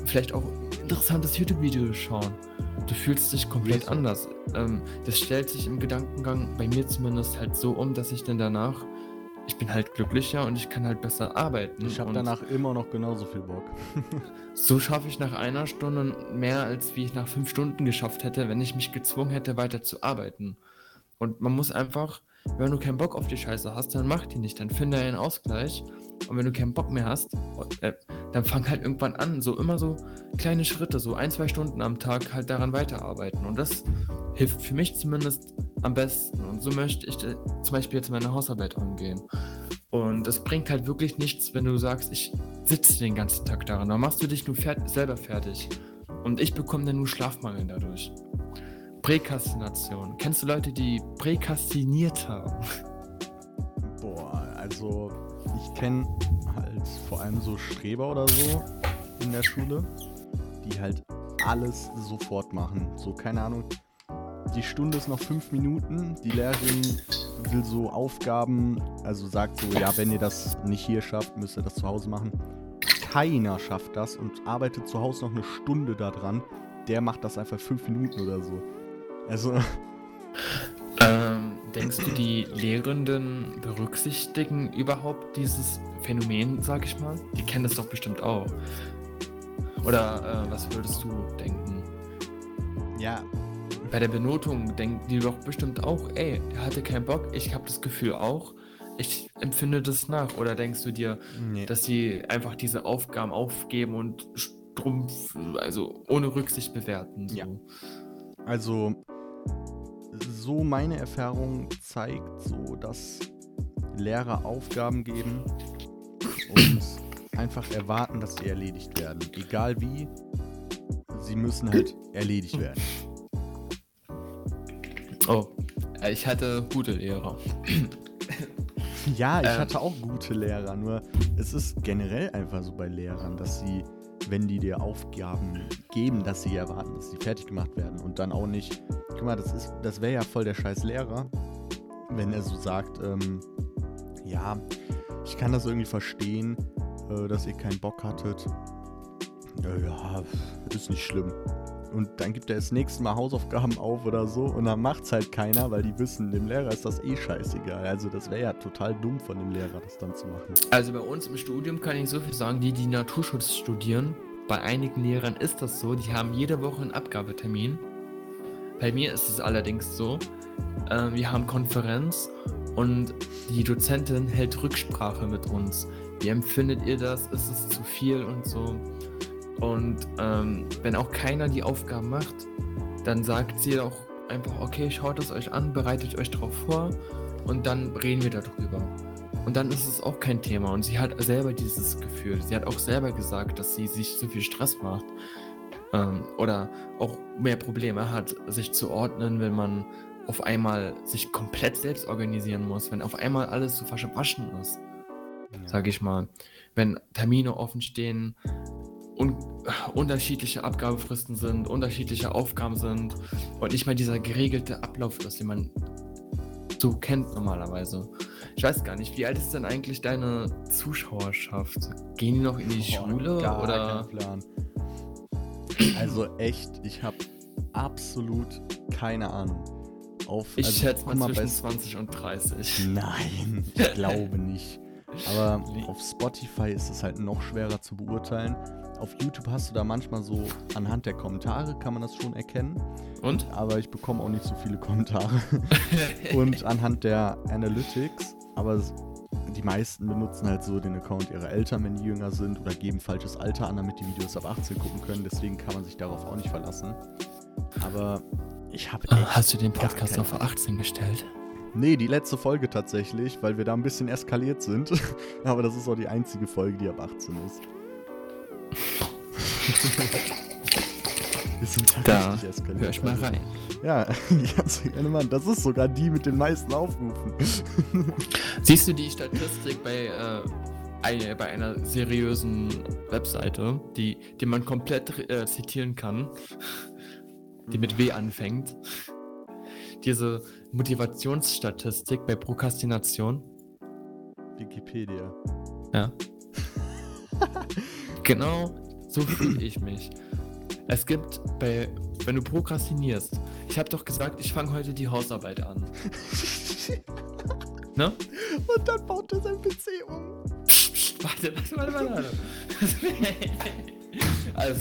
vielleicht auch interessantes YouTube-Video schauen. Du fühlst dich komplett anders. Ähm, das stellt sich im Gedankengang bei mir zumindest halt so um, dass ich dann danach, ich bin halt glücklicher und ich kann halt besser arbeiten. Ich habe danach immer noch genauso viel Bock. So schaffe ich nach einer Stunde mehr, als wie ich nach fünf Stunden geschafft hätte, wenn ich mich gezwungen hätte, weiter zu arbeiten. Und man muss einfach, wenn du keinen Bock auf die Scheiße hast, dann mach die nicht, dann finde einen Ausgleich. Und wenn du keinen Bock mehr hast, äh, dann fang halt irgendwann an, so immer so kleine Schritte, so ein, zwei Stunden am Tag halt daran weiterarbeiten. Und das hilft für mich zumindest am besten. Und so möchte ich äh, zum Beispiel jetzt meine Hausarbeit angehen. Und es bringt halt wirklich nichts, wenn du sagst, ich sitze den ganzen Tag daran. Dann machst du dich nur fert selber fertig. Und ich bekomme dann nur Schlafmangel dadurch. Präkastination. Kennst du Leute, die präkastiniert haben? Boah, also ich kenne halt vor allem so Streber oder so in der Schule, die halt alles sofort machen. So, keine Ahnung. Die Stunde ist noch fünf Minuten. Die Lehrerin will so Aufgaben, also sagt so, ja, wenn ihr das nicht hier schafft, müsst ihr das zu Hause machen. Keiner schafft das und arbeitet zu Hause noch eine Stunde daran. Der macht das einfach fünf Minuten oder so. Also, Ähm, denkst du, die Lehrenden berücksichtigen überhaupt dieses Phänomen, sag ich mal? Die kennen das doch bestimmt auch. Oder äh, was würdest du denken? ja, Bei der Benotung denken die doch bestimmt auch, ey, er hatte keinen Bock, ich habe das Gefühl auch, ich empfinde das nach. Oder denkst du dir, nee. dass sie einfach diese Aufgaben aufgeben und stumpf, also ohne Rücksicht bewerten? So. Ja. Also, so meine Erfahrung zeigt so, dass Lehrer Aufgaben geben und einfach erwarten, dass sie erledigt werden. Egal wie, sie müssen halt erledigt werden. Oh, äh, ich hatte gute Lehrer. Ja, ich Ähm. hatte auch gute Lehrer, nur es ist generell einfach so bei Lehrern, dass sie, wenn die dir Aufgaben geben, dass sie erwarten, dass sie fertig gemacht werden und dann auch nicht. Guck mal, das ist, das wäre ja voll der scheiß Lehrer, wenn er so sagt, ähm, ja, ich kann das irgendwie verstehen, äh, dass ihr keinen Bock hattet. Äh, ja, ist nicht schlimm. Und dann gibt er das nächste Mal Hausaufgaben auf oder so und dann macht's halt keiner, weil die wissen, dem Lehrer ist das eh scheißegal. Also das wäre ja total dumm von dem Lehrer, das dann zu machen. Also bei uns im Studium kann ich so viel sagen, die, die Naturschutz studieren, bei einigen Lehrern ist das so, die haben jede Woche einen Abgabetermin. Bei mir ist es allerdings so, äh, wir haben Konferenz und die Dozentin hält Rücksprache mit uns. Wie empfindet ihr das? Ist es zu viel und so? Und ähm, wenn auch keiner die Aufgaben macht, dann sagt sie auch einfach, okay, schaut es euch an, bereitet euch darauf vor und dann reden wir darüber. Und dann ist es auch kein Thema. Und sie hat selber dieses Gefühl. Sie hat auch selber gesagt, dass sie sich zu viel Stress macht. Ähm, oder auch mehr Probleme hat, sich zu ordnen, wenn man auf einmal sich komplett selbst organisieren muss, wenn auf einmal alles so verwaschen ist, sage ich mal. Wenn Termine offen stehen, un unterschiedliche Abgabefristen sind, unterschiedliche Aufgaben sind und nicht mal dieser geregelte Ablauf ist, den man so kennt normalerweise. Ich weiß gar nicht, wie alt ist denn eigentlich deine Zuschauerschaft? Gehen die noch in die Boah, Schule gar oder? kein Plan. Also echt, ich habe absolut keine Ahnung. Auf, Ich also, schätze mal zwischen 20 und 30. Nein, ich glaube nicht. Aber auf Spotify ist es halt noch schwerer zu beurteilen. Auf YouTube hast du da manchmal so, anhand der Kommentare kann man das schon erkennen. Und? Aber ich bekomme auch nicht so viele Kommentare. Und anhand der Analytics. Aber die meisten benutzen halt so den Account ihrer Eltern, wenn die jünger sind. Oder geben falsches Alter an, damit die Videos ab 18 gucken können. Deswegen kann man sich darauf auch nicht verlassen. Aber Ich habe Äh, Hast du den Podcast auf 18 gestellt? Nee, die letzte Folge tatsächlich, weil wir da ein bisschen eskaliert sind. Aber das ist auch die einzige Folge, die ab 18 ist. Wir sind Da. Hör ich mal also. rein. Ja, ganz gerne Mann. Das ist sogar die mit den meisten Aufrufen. Siehst du die Statistik bei, äh, ein- bei einer seriösen Webseite, die, die man komplett äh, zitieren kann, die mit W anfängt? Diese Motivationsstatistik bei Prokrastination. Wikipedia. Ja. genau so fühle ich mich. Es gibt bei, wenn du prokrastinierst, ich habe doch gesagt, ich fange heute die Hausarbeit an. Ne? Und dann baut er sein PC um. Psst, psst, warte, warte, warte, warte. also,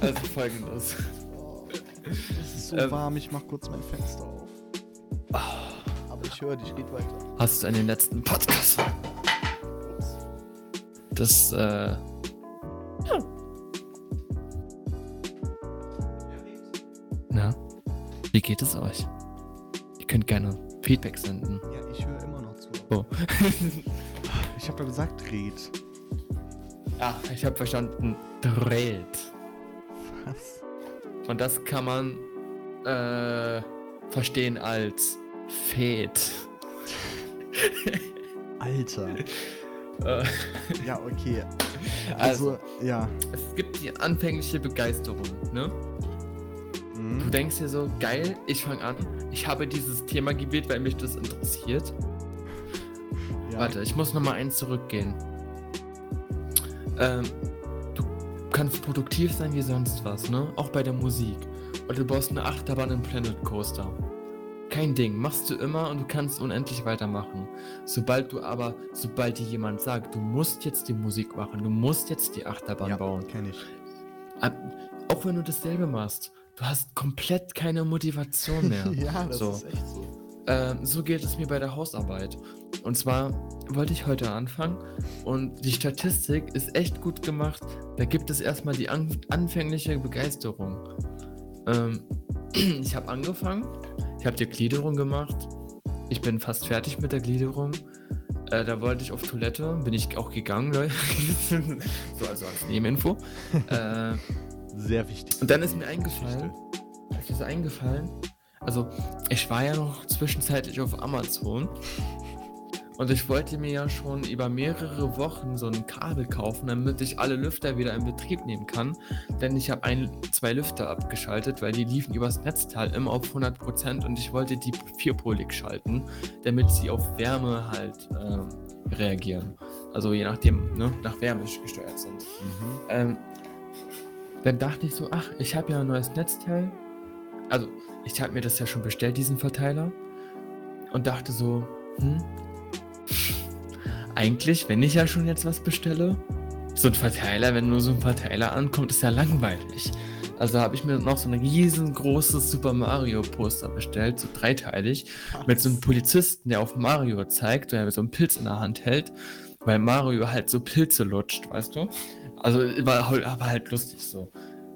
also folgendes. Oh, es ist so Ähm. warm, ich mach kurz mein Fenster auf. Aber ich höre dich, red weiter. Hast du an den letzten Podcast? Das, äh. Geht es euch? Ihr könnt gerne Feedback senden. Ja, ich höre immer noch zu. Oh. Ich habe ja gesagt, red. Ach, ich habe verstanden. Dreht. Was? Und das kann man äh, verstehen als Fed. Alter. Äh, Ja, okay. Also, ja. es gibt die anfängliche Begeisterung, ne? Du denkst dir so, geil, ich fange an. Ich habe dieses Thema gewählt, weil mich das interessiert. ja. Warte, ich muss noch mal eins zurückgehen. Ähm, du kannst produktiv sein wie sonst was, ne? Auch bei der Musik. Und du baust eine Achterbahn im Planet Coaster. Kein Ding, machst du immer und du kannst unendlich weitermachen. Sobald du aber, sobald dir jemand sagt, du musst jetzt die Musik machen, du musst jetzt die Achterbahn ja, bauen, kenn ich. ab- auch wenn du dasselbe machst, du hast komplett keine Motivation mehr. ja, das so. ist echt so. Ähm, so geht es mir bei der Hausarbeit. Und zwar wollte ich heute anfangen und die Statistik ist echt gut gemacht. Da gibt es erstmal die an anfängliche Begeisterung. Ähm, ich habe angefangen, ich habe die Gliederung gemacht. Ich bin fast fertig mit der Gliederung. Äh, da wollte ich auf Toilette, bin ich auch gegangen, Leute. so, also als Nebeninfo. äh, Sehr wichtig. und dann ist mir eingefallen, ist mir eingefallen, also ich war ja noch zwischenzeitlich auf Amazon und ich wollte mir ja schon über mehrere Wochen so ein Kabel kaufen, damit ich alle Lüfter wieder in Betrieb nehmen kann. Denn ich habe ein, zwei Lüfter abgeschaltet, weil die liefen übers Netzteil immer auf 100% und ich wollte die vierpolig schalten, damit sie auf Wärme halt ähm, reagieren. Also je nachdem, ne, nach Wärme gesteuert sind. Mhm. Ähm, dann dachte ich so, ach, ich habe ja ein neues Netzteil. Also, ich habe mir das ja schon bestellt, diesen Verteiler. Und dachte so, hm, eigentlich, wenn ich ja schon jetzt was bestelle, so ein Verteiler, wenn nur so ein Verteiler ankommt, ist ja langweilig. Also habe ich mir noch so ein riesengroßes Super Mario Poster bestellt, so dreiteilig, mit so einem Polizisten, der auf Mario zeigt, der so einen Pilz in der Hand hält, weil Mario halt so Pilze lutscht, weißt du? Also war, halt- war halt lustig so.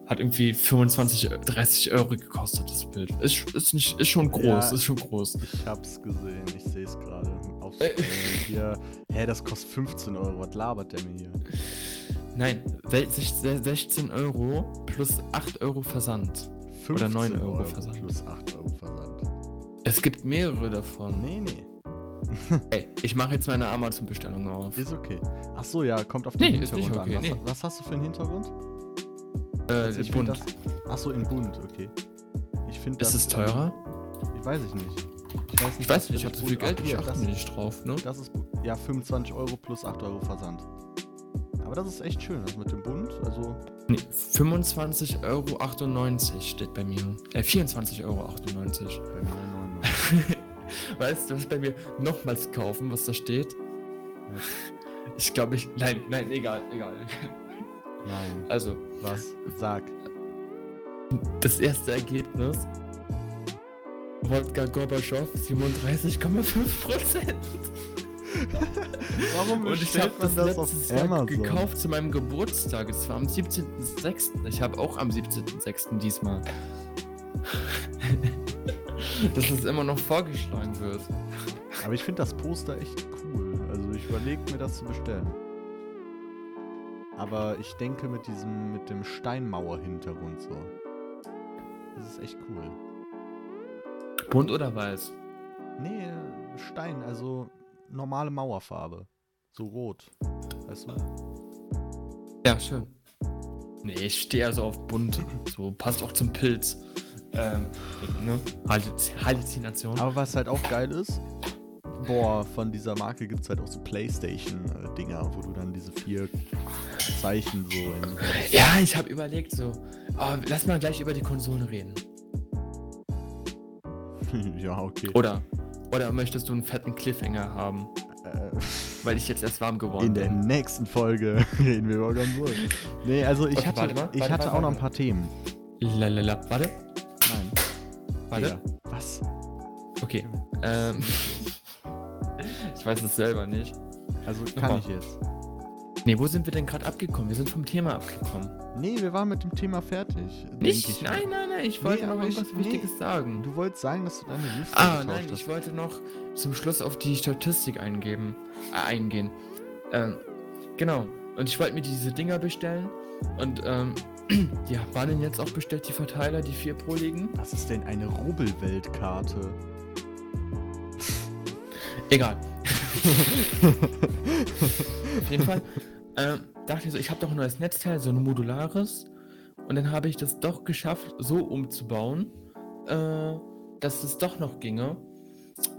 Hat irgendwie 25, 30 Euro gekostet, das Bild. Ist, ist, nicht, ist schon groß, Ja. ist schon groß. Ich hab's gesehen, ich sehe es gerade. Auf Äh. hier. Hä, das kostet 15 Euro. Was labert der mir hier? Nein, sech- sech- 16 Euro plus 8 Euro Versand. 15 Oder 9 Euro Versand. Plus 8 Euro Versand. Es gibt mehrere davon. Nee, nee. Ey, ich mache jetzt meine Amazon-Bestellung auf. Ist okay. Ach so, ja, kommt auf den Nee, Hintergrund okay, an. Was, nee. was hast du für einen Hintergrund? Äh, ich bunt. Das, ach so, in bunt, okay. Ich finde Ist es teurer? Ich weiß ich nicht. Ich weiß nicht, Ich weiß nicht, ich habe so viel Geld, ich achte nicht drauf, ne? das ist ja 25 Euro plus 8 Euro Versand. Aber das ist echt schön, das mit dem Bund. Also, Nee, 25,98 Euro steht bei mir. Äh, 24,98 Euro. bei mir 99. weißt du, was bei mir nochmals kaufen, was da steht? Ich glaube, ich. Nein, nein, egal, egal. Nein. Also, Was? Sag. das erste Ergebnis. Wodka Gorbatschow 37,5 Prozent. Warum Und ich habe das das letztes Jahr Amazon? gekauft zu meinem Geburtstag. Es war am 17.06. Ich habe auch am 17.06. diesmal. Dass es immer noch vorgeschlagen wird. Aber ich finde das Poster echt cool. Also ich überlege mir das zu bestellen. Aber ich denke mit diesem, mit dem Steinmauer-Hintergrund so. Das ist echt cool. Bunt oder weiß? Nee, Stein, also normale Mauerfarbe. So rot. Weißt du? Ja, schön. Nee, ich stehe also auf bunt. So passt auch zum Pilz. Ähm, ne? Halluz- Halluzination. Aber was halt auch geil ist, boah, von dieser Marke gibt es halt auch so Playstation-Dinger, wo du dann diese vier Zeichen so in. Ja, ich habe überlegt so, oh, lass mal gleich über die Konsolen reden. ja, okay. Oder, oder möchtest du einen fetten Cliffhanger haben, Äh, weil ich jetzt erst warm geworden in der bin? nächsten Folge reden wir über Konsolen. Nee, also ich Okay, hatte, mal, ich hatte warte, auch noch ein paar Themen. Lalala. Warte. Warte. Digga, Was? Okay. Ähm, ich weiß es selber nicht. Also kann Nochmal. ich jetzt. Nee, wo sind wir denn gerade abgekommen? Wir sind vom Thema abgekommen. Nee, wir waren mit dem Thema fertig. Nicht? ich. Nein, nein, nein, ich wollte Nee, noch ich- irgendwas nee. Wichtiges sagen. Du wolltest sagen, dass du deine Liste Ah, nein, hast. ich wollte noch zum Schluss auf die Statistik eingeben, äh, eingehen. Ähm, genau. Und ich wollte mir diese Dinger bestellen. Und ähm, die waren denn jetzt auch bestellt, die Verteiler, die 4 Pro liegen? Was ist denn eine Rubbelweltkarte? Egal. Auf jeden Fall ähm, dachte ich so, ich habe doch ein neues Netzteil, so ein modulares. Und dann habe ich das doch geschafft, so umzubauen, äh, dass es doch noch ginge.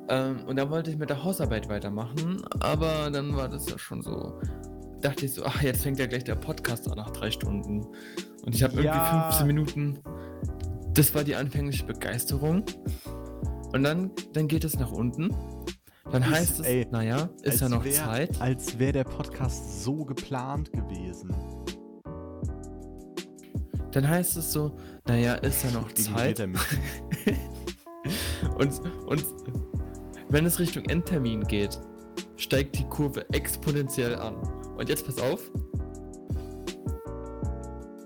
Ähm, und dann wollte ich mit der Hausarbeit weitermachen, aber dann war das ja schon so. Dachte ich so, ach, jetzt fängt ja gleich der Podcast an nach drei Stunden. Und ich habe irgendwie Ja. 15 Minuten. Das war die anfängliche Begeisterung. Und dann, dann geht es nach unten. Dann Ist- heißt es, ey, naja, ist ja noch wär, Zeit. Als wäre der Podcast so geplant gewesen. Dann heißt es so, naja, ist ja noch Zeit. Und, und wenn es Richtung Endtermin geht, steigt die Kurve exponentiell an. Und jetzt pass auf.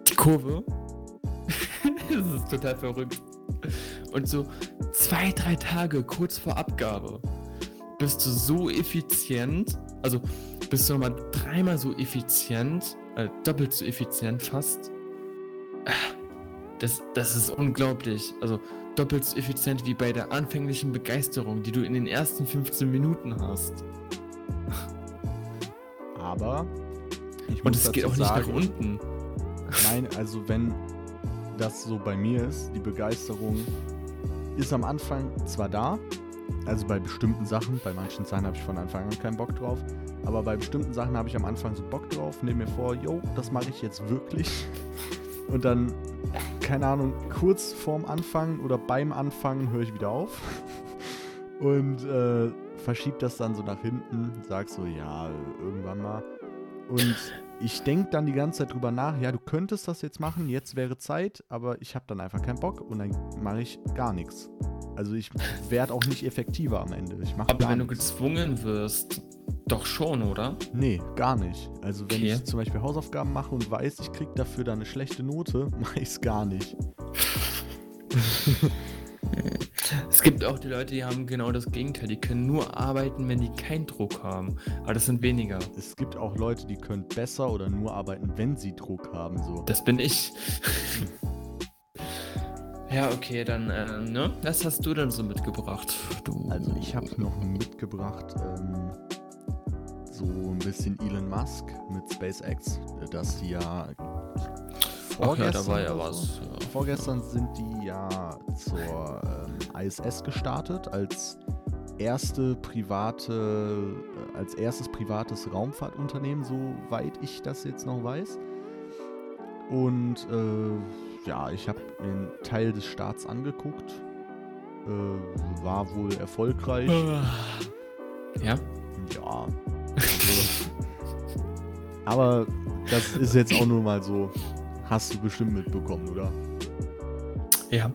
Die Kurve. das ist total verrückt. Und so zwei, drei Tage kurz vor Abgabe bist du so effizient, also bist du nochmal dreimal so effizient, äh, doppelt so effizient fast. Das, das ist unglaublich. Also doppelt so effizient wie bei der anfänglichen Begeisterung, die du in den ersten 15 Minuten hast. Aber ich Und es geht auch nicht sagen, nach unten. Nein, also wenn das so bei mir ist, die Begeisterung ist am Anfang zwar da, also bei bestimmten Sachen, bei manchen Sachen habe ich von Anfang an keinen Bock drauf, aber bei bestimmten Sachen habe ich am Anfang so Bock drauf, nehme mir vor, yo, das mache ich jetzt wirklich. Und dann, keine Ahnung, kurz vorm Anfang oder beim Anfangen höre ich wieder auf und äh, verschiebe das dann so nach hinten, sag so, ja, irgendwann mal. Und ich denke dann die ganze Zeit drüber nach, ja, du könntest das jetzt machen, jetzt wäre Zeit, aber ich habe dann einfach keinen Bock und dann mache ich gar nichts. Also ich werde auch nicht effektiver am Ende. Ich mache Aber gar wenn du gezwungen wirst, doch schon, oder? Nee, gar nicht. Also wenn Okay. ich zum Beispiel Hausaufgaben mache und weiß, ich krieg dafür dann eine schlechte Note, mache ich es gar nicht. Es gibt auch die Leute, die haben genau das Gegenteil. Die können nur arbeiten, wenn die keinen Druck haben. Aber das sind weniger. Es gibt auch Leute, die können besser oder nur arbeiten, wenn sie Druck haben. So. Das bin ich. ja, okay, dann, äh, ne? Was hast du denn so mitgebracht? Du. Also ich habe noch mitgebracht ähm, so ein bisschen Elon Musk mit SpaceX, äh, dass die ja Ach ja, da war ja oder was. Vorgestern sind die ja zur ähm, ISS gestartet als erste private, äh, als erstes privates Raumfahrtunternehmen, soweit ich das jetzt noch weiß. Und äh, ja, ich habe den Teil des Starts angeguckt. Äh, war wohl erfolgreich. Ja? Ja. Also, aber das ist jetzt auch nur mal so. Hast du bestimmt mitbekommen, oder? Ja.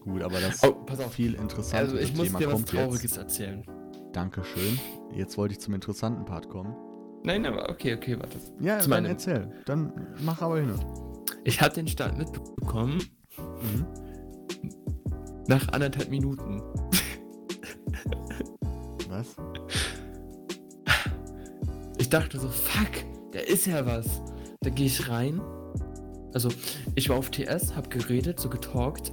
Gut, aber das Oh, pass auf. viel interessantere Also ich muss Thema dir was kommt Trauriges jetzt. erzählen. Dankeschön. Jetzt wollte ich zum interessanten Part kommen. Nein, aber okay, okay, warte. Ja, Zu dann meinem- erzähl. Dann mach aber hin. Ich habe den Start mitbekommen. Mhm. Nach anderthalb Minuten. Was? Ich dachte so, fuck, da ist ja was. Da gehe ich rein. Also, ich war auf TS, hab geredet, so getalkt.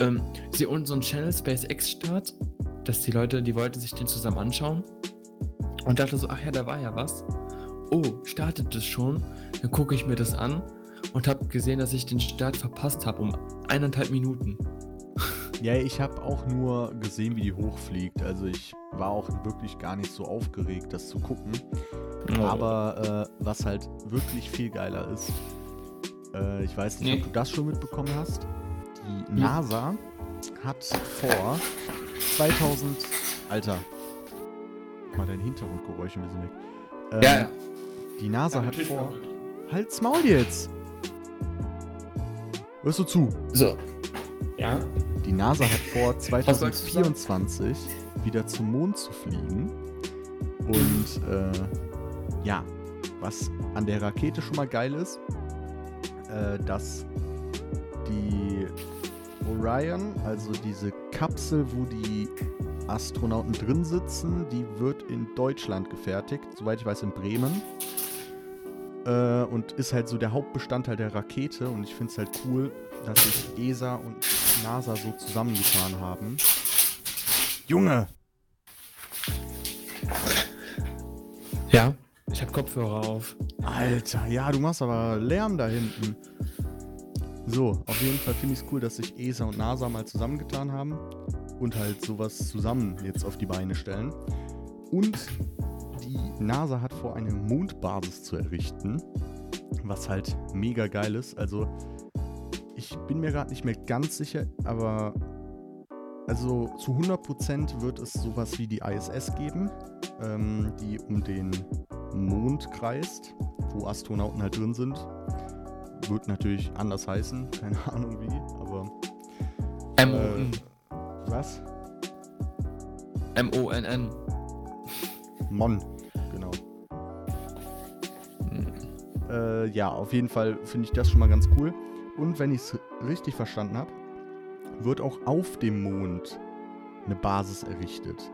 Ähm, sie unten so einen Channel SpaceX Start, dass die Leute, die wollten sich den zusammen anschauen. Und dachte so, ach ja, da war ja was. Oh, startet das schon? Dann gucke ich mir das an und habe gesehen, dass ich den Start verpasst habe um eineinhalb Minuten. Ja, ich habe auch nur gesehen, wie die hochfliegt. Also ich war auch wirklich gar nicht so aufgeregt, das zu gucken. Oh. Aber äh, was halt wirklich viel geiler ist, äh, ich weiß nicht, Nee. ob du das schon mitbekommen hast. Die Ja. NASA hat vor 2000. Alter, mal dein Hintergrundgeräusch ein bisschen weg. Ähm, Ja, ja. Die NASA hat vor. Halt's Maul jetzt! Hörst du zu? So. Ja. Die NASA hat vor, wolltest du sagen? 2024 wieder zum Mond zu fliegen. Und äh, ja, was an der Rakete schon mal geil ist, äh, dass die Orion, also diese Kapsel, wo die Astronauten drin sitzen, die wird in Deutschland gefertigt, soweit ich weiß in Bremen. Äh, und ist halt so der Hauptbestandteil der Rakete und ich finde es halt cool, dass sich ESA und NASA so zusammengetan haben. Junge! Ja. Ich habe Kopfhörer auf. Alter, ja, du machst aber Lärm da hinten. So, auf jeden Fall finde ich es cool, dass sich ESA und NASA mal zusammengetan haben und halt sowas zusammen jetzt auf die Beine stellen. Und die NASA hat vor, eine Mondbasis zu errichten, was halt mega geil ist. Also, ich bin mir gerade nicht mehr ganz sicher, aber also zu 100% wird es sowas wie die ISS geben, ähm, die um den Mond kreist, wo Astronauten halt drin sind. Wird natürlich anders heißen, keine Ahnung wie, aber M-O-N. was? M-O-N-N. Mon, genau. Hm. Äh, ja, auf jeden Fall finde ich das schon mal ganz cool. Und wenn ich es richtig verstanden habe, wird auch auf dem Mond eine Basis errichtet.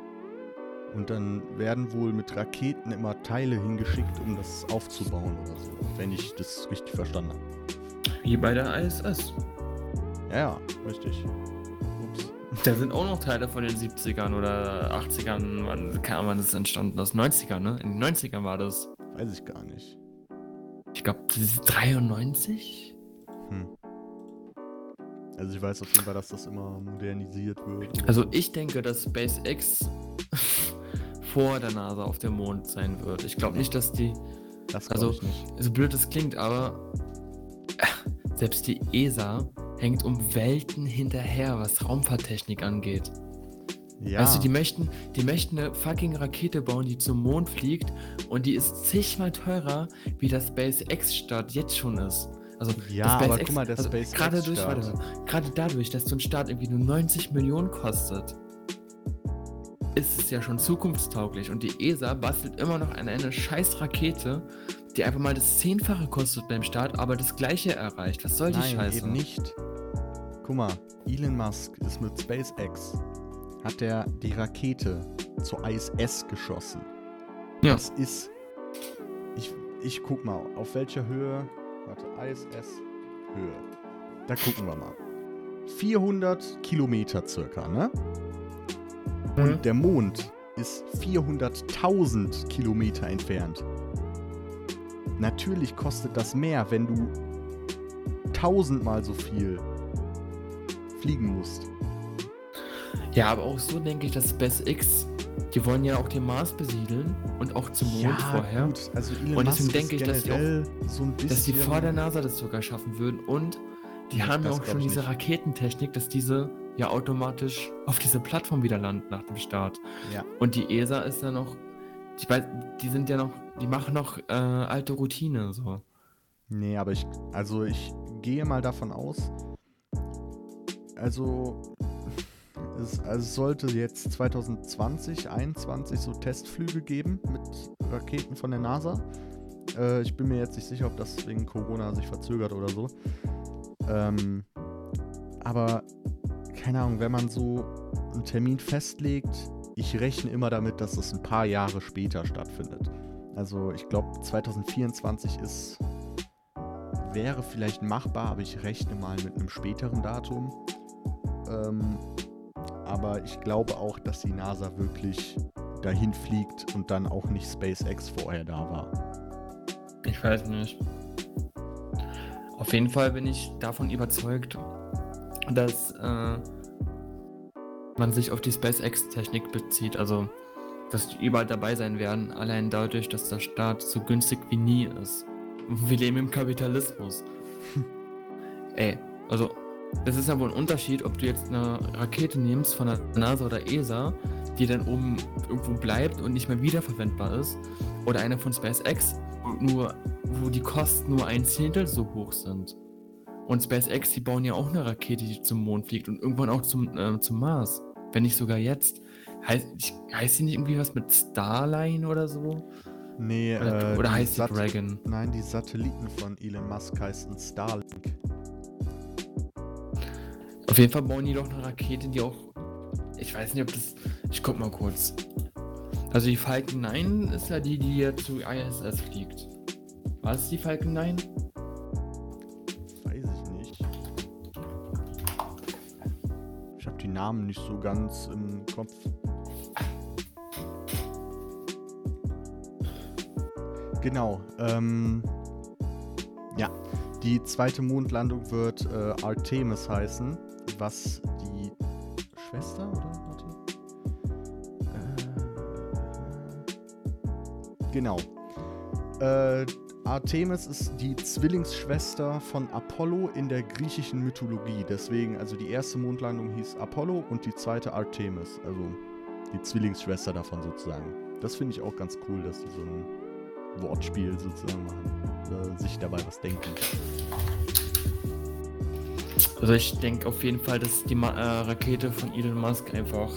Und dann werden wohl mit Raketen immer Teile hingeschickt, um das aufzubauen oder so. Wenn ich das richtig verstanden habe. Wie bei der ISS. Ja, ja, richtig. Ups. Da sind auch noch Teile von den 70ern oder 80ern, wann, keine Ahnung, wann das entstanden ist. 90ern, ne? In den 90ern war das. Weiß ich gar nicht. Ich glaube, das ist 93? Hm. Also ich weiß auf jeden Fall, dass das immer modernisiert wird. Also so. ich denke, dass SpaceX vor der NASA auf dem Mond sein wird. Ich glaube nicht, dass die, das also- so blöd es klingt, aber äh, selbst die ESA hängt um Welten hinterher, was Raumfahrttechnik angeht. Ja, Also die möchten, die möchten eine fucking Rakete bauen, die zum Mond fliegt und die ist zigmal teurer, wie der SpaceX-Start jetzt schon ist. Also Ja, aber guck mal, der also SpaceX-Start. gerade dadurch, dass so ein Start irgendwie nur 90 Millionen kostet, ist es ja schon zukunftstauglich und die ESA bastelt immer noch an eine scheiß Rakete, die einfach mal das Zehnfache kostet beim Start, aber das gleiche erreicht. Was soll die Nein, Scheiße? eben nicht. Guck mal, Elon Musk ist mit SpaceX, hat er die Rakete zur ISS geschossen. Ja. Das ist, ich, ich guck mal, auf welcher Höhe, warte, ISS Höhe. Da gucken wir mal. 400 Kilometer circa, ne? Mhm. Und der Mond ist 400.000 Kilometer entfernt. Natürlich kostet das mehr, wenn du tausendmal so viel fliegen musst. Ja, aber auch so denke ich, dass SpaceX, die wollen ja auch den Mars besiedeln und auch zum Mond vorher. gut. Also Elon Und Musk deswegen ist denke ich, dass die auch- so ein bisschen... dass die vor der NASA das sogar schaffen würden und die Nee, haben ja auch schon diese. Raketentechnik, dass diese ja automatisch auf diese Plattform wieder landen nach dem Start. Ja. Und die ESA ist ja noch, die, weiß- die sind ja noch, die machen noch äh, alte Routine so. Nee, aber ich, also ich gehe mal davon aus, also es, also es sollte jetzt 2020, 2021 so Testflüge geben mit Raketen von der NASA. Äh, ich bin mir jetzt nicht sicher, ob das wegen Corona sich verzögert oder so. Ähm, aber keine Ahnung, wenn man so einen Termin festlegt, ich rechne immer damit, dass es ein paar Jahre später stattfindet. Also ich glaube 2024 ist wäre vielleicht machbar, aber ich rechne mal mit einem späteren Datum. Ähm, aber ich glaube auch, dass die NASA wirklich dahin fliegt und dann auch nicht SpaceX vorher da war. Ich weiß nicht. Auf jeden Fall bin ich davon überzeugt, dass äh, man sich auf die SpaceX-Technik bezieht. Also, dass die überall dabei sein werden, allein dadurch, dass der Staat so günstig wie nie ist. Wir leben im Kapitalismus. Ey, also, das ist ja wohl ein Unterschied, ob du jetzt eine Rakete nimmst von der NASA oder ESA, die dann oben irgendwo bleibt und nicht mehr wiederverwendbar ist, oder eine von SpaceX, nur, wo die Kosten nur ein Zehntel so hoch sind. Und SpaceX, die bauen ja auch eine Rakete, die zum Mond fliegt und irgendwann auch zum, äh, zum Mars. Wenn nicht sogar jetzt. Heißt, heißt die nicht irgendwie was mit Starline oder so? Nee, Oder, äh, oder heißt die Dragon? Nein, die Satelliten von Elon Musk heißen Starlink. Auf jeden Fall bauen die doch eine Rakete, die auch. Ich weiß nicht, ob das. Ich guck mal kurz. Also die Falcon 9 ist ja die, die ja zu ISS fliegt. War es die Falcon 9? Namen nicht so ganz im Kopf. Genau. Ähm, ja, die zweite Mondlandung wird äh, Artemis heißen, was die Schwester oder warte. Äh, genau. Äh, Artemis ist die Zwillingsschwester von Apollo in der griechischen Mythologie. Deswegen, also die erste Mondlandung hieß Apollo und die zweite Artemis. Also die Zwillingsschwester davon sozusagen. Das finde ich auch ganz cool, dass die so ein Wortspiel sozusagen machen. Sich dabei was denken. Also ich denke auf jeden Fall, dass die Ma äh, Rakete von Elon Musk einfach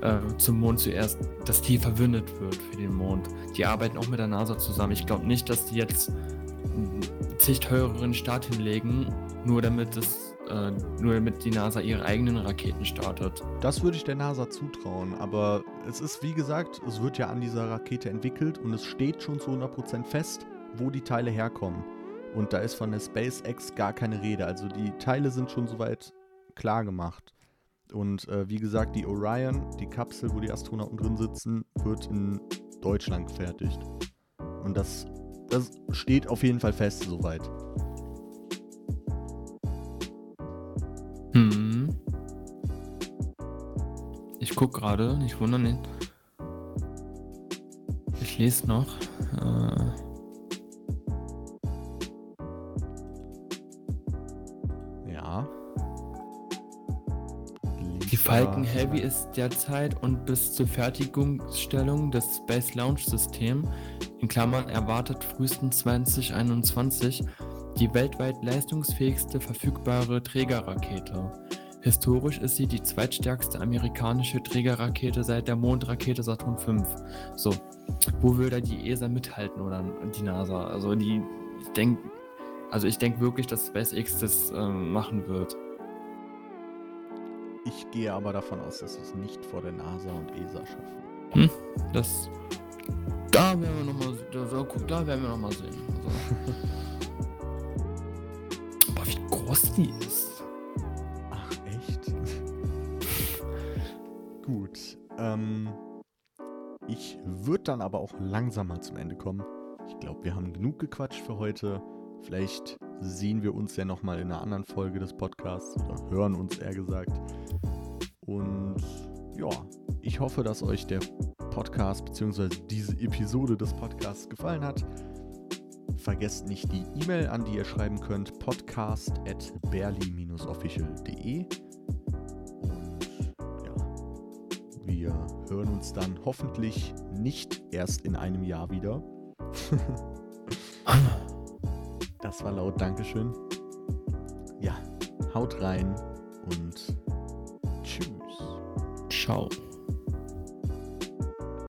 äh, zum Mond zuerst, dass die verwündet wird für den Mond. Die arbeiten auch mit der NASA zusammen. Ich glaube nicht, dass die jetzt einen zig teureren Start hinlegen, nur damit es, äh, nur damit die NASA ihre eigenen Raketen startet. Das würde ich der NASA zutrauen, aber es ist wie gesagt, es wird ja an dieser Rakete entwickelt und es steht schon zu 100% fest, wo die Teile herkommen. Und da ist von der SpaceX gar keine Rede. Also die Teile sind schon soweit klar gemacht. Und äh, wie gesagt, die Orion, die Kapsel, wo die Astronauten drin sitzen, wird in Deutschland gefertigt. Und das, das steht auf jeden Fall fest soweit. Hm. Ich guck gerade, nicht wundern. nee. Ich lese noch. Äh, Falcon Heavy ist derzeit und bis zur Fertigungsstellung des Space Launch System, in Klammern erwartet frühestens 2021, die weltweit leistungsfähigste verfügbare Trägerrakete. Historisch ist sie die zweitstärkste amerikanische Trägerrakete seit der Mondrakete Saturn V. So, wo will da die ESA mithalten oder die NASA? Also die, ich denke, also ich denke wirklich, dass SpaceX das ähm, machen wird. Ich gehe aber davon aus, dass sie es nicht vor der NASA und ESA schaffen. Das. Da werden wir nochmal. Da, da, guck, da werden wir noch mal sehen. Also. Aber wie groß die ist. Ach, echt? Gut. Ähm, ich würde dann aber auch langsam mal zum Ende kommen. Ich glaube, wir haben genug gequatscht für heute. Vielleicht sehen wir uns ja nochmal in einer anderen Folge des Podcasts oder hören uns eher gesagt. Und ja, ich hoffe, dass euch der Podcast bzw. diese Episode des Podcasts gefallen hat. Vergesst nicht die E-Mail, an die ihr schreiben könnt, podcast at berli-official.de. Und ja, wir hören uns dann hoffentlich nicht erst in einem Jahr wieder. Das war laut, Dankeschön. Ja, haut rein und Tchau.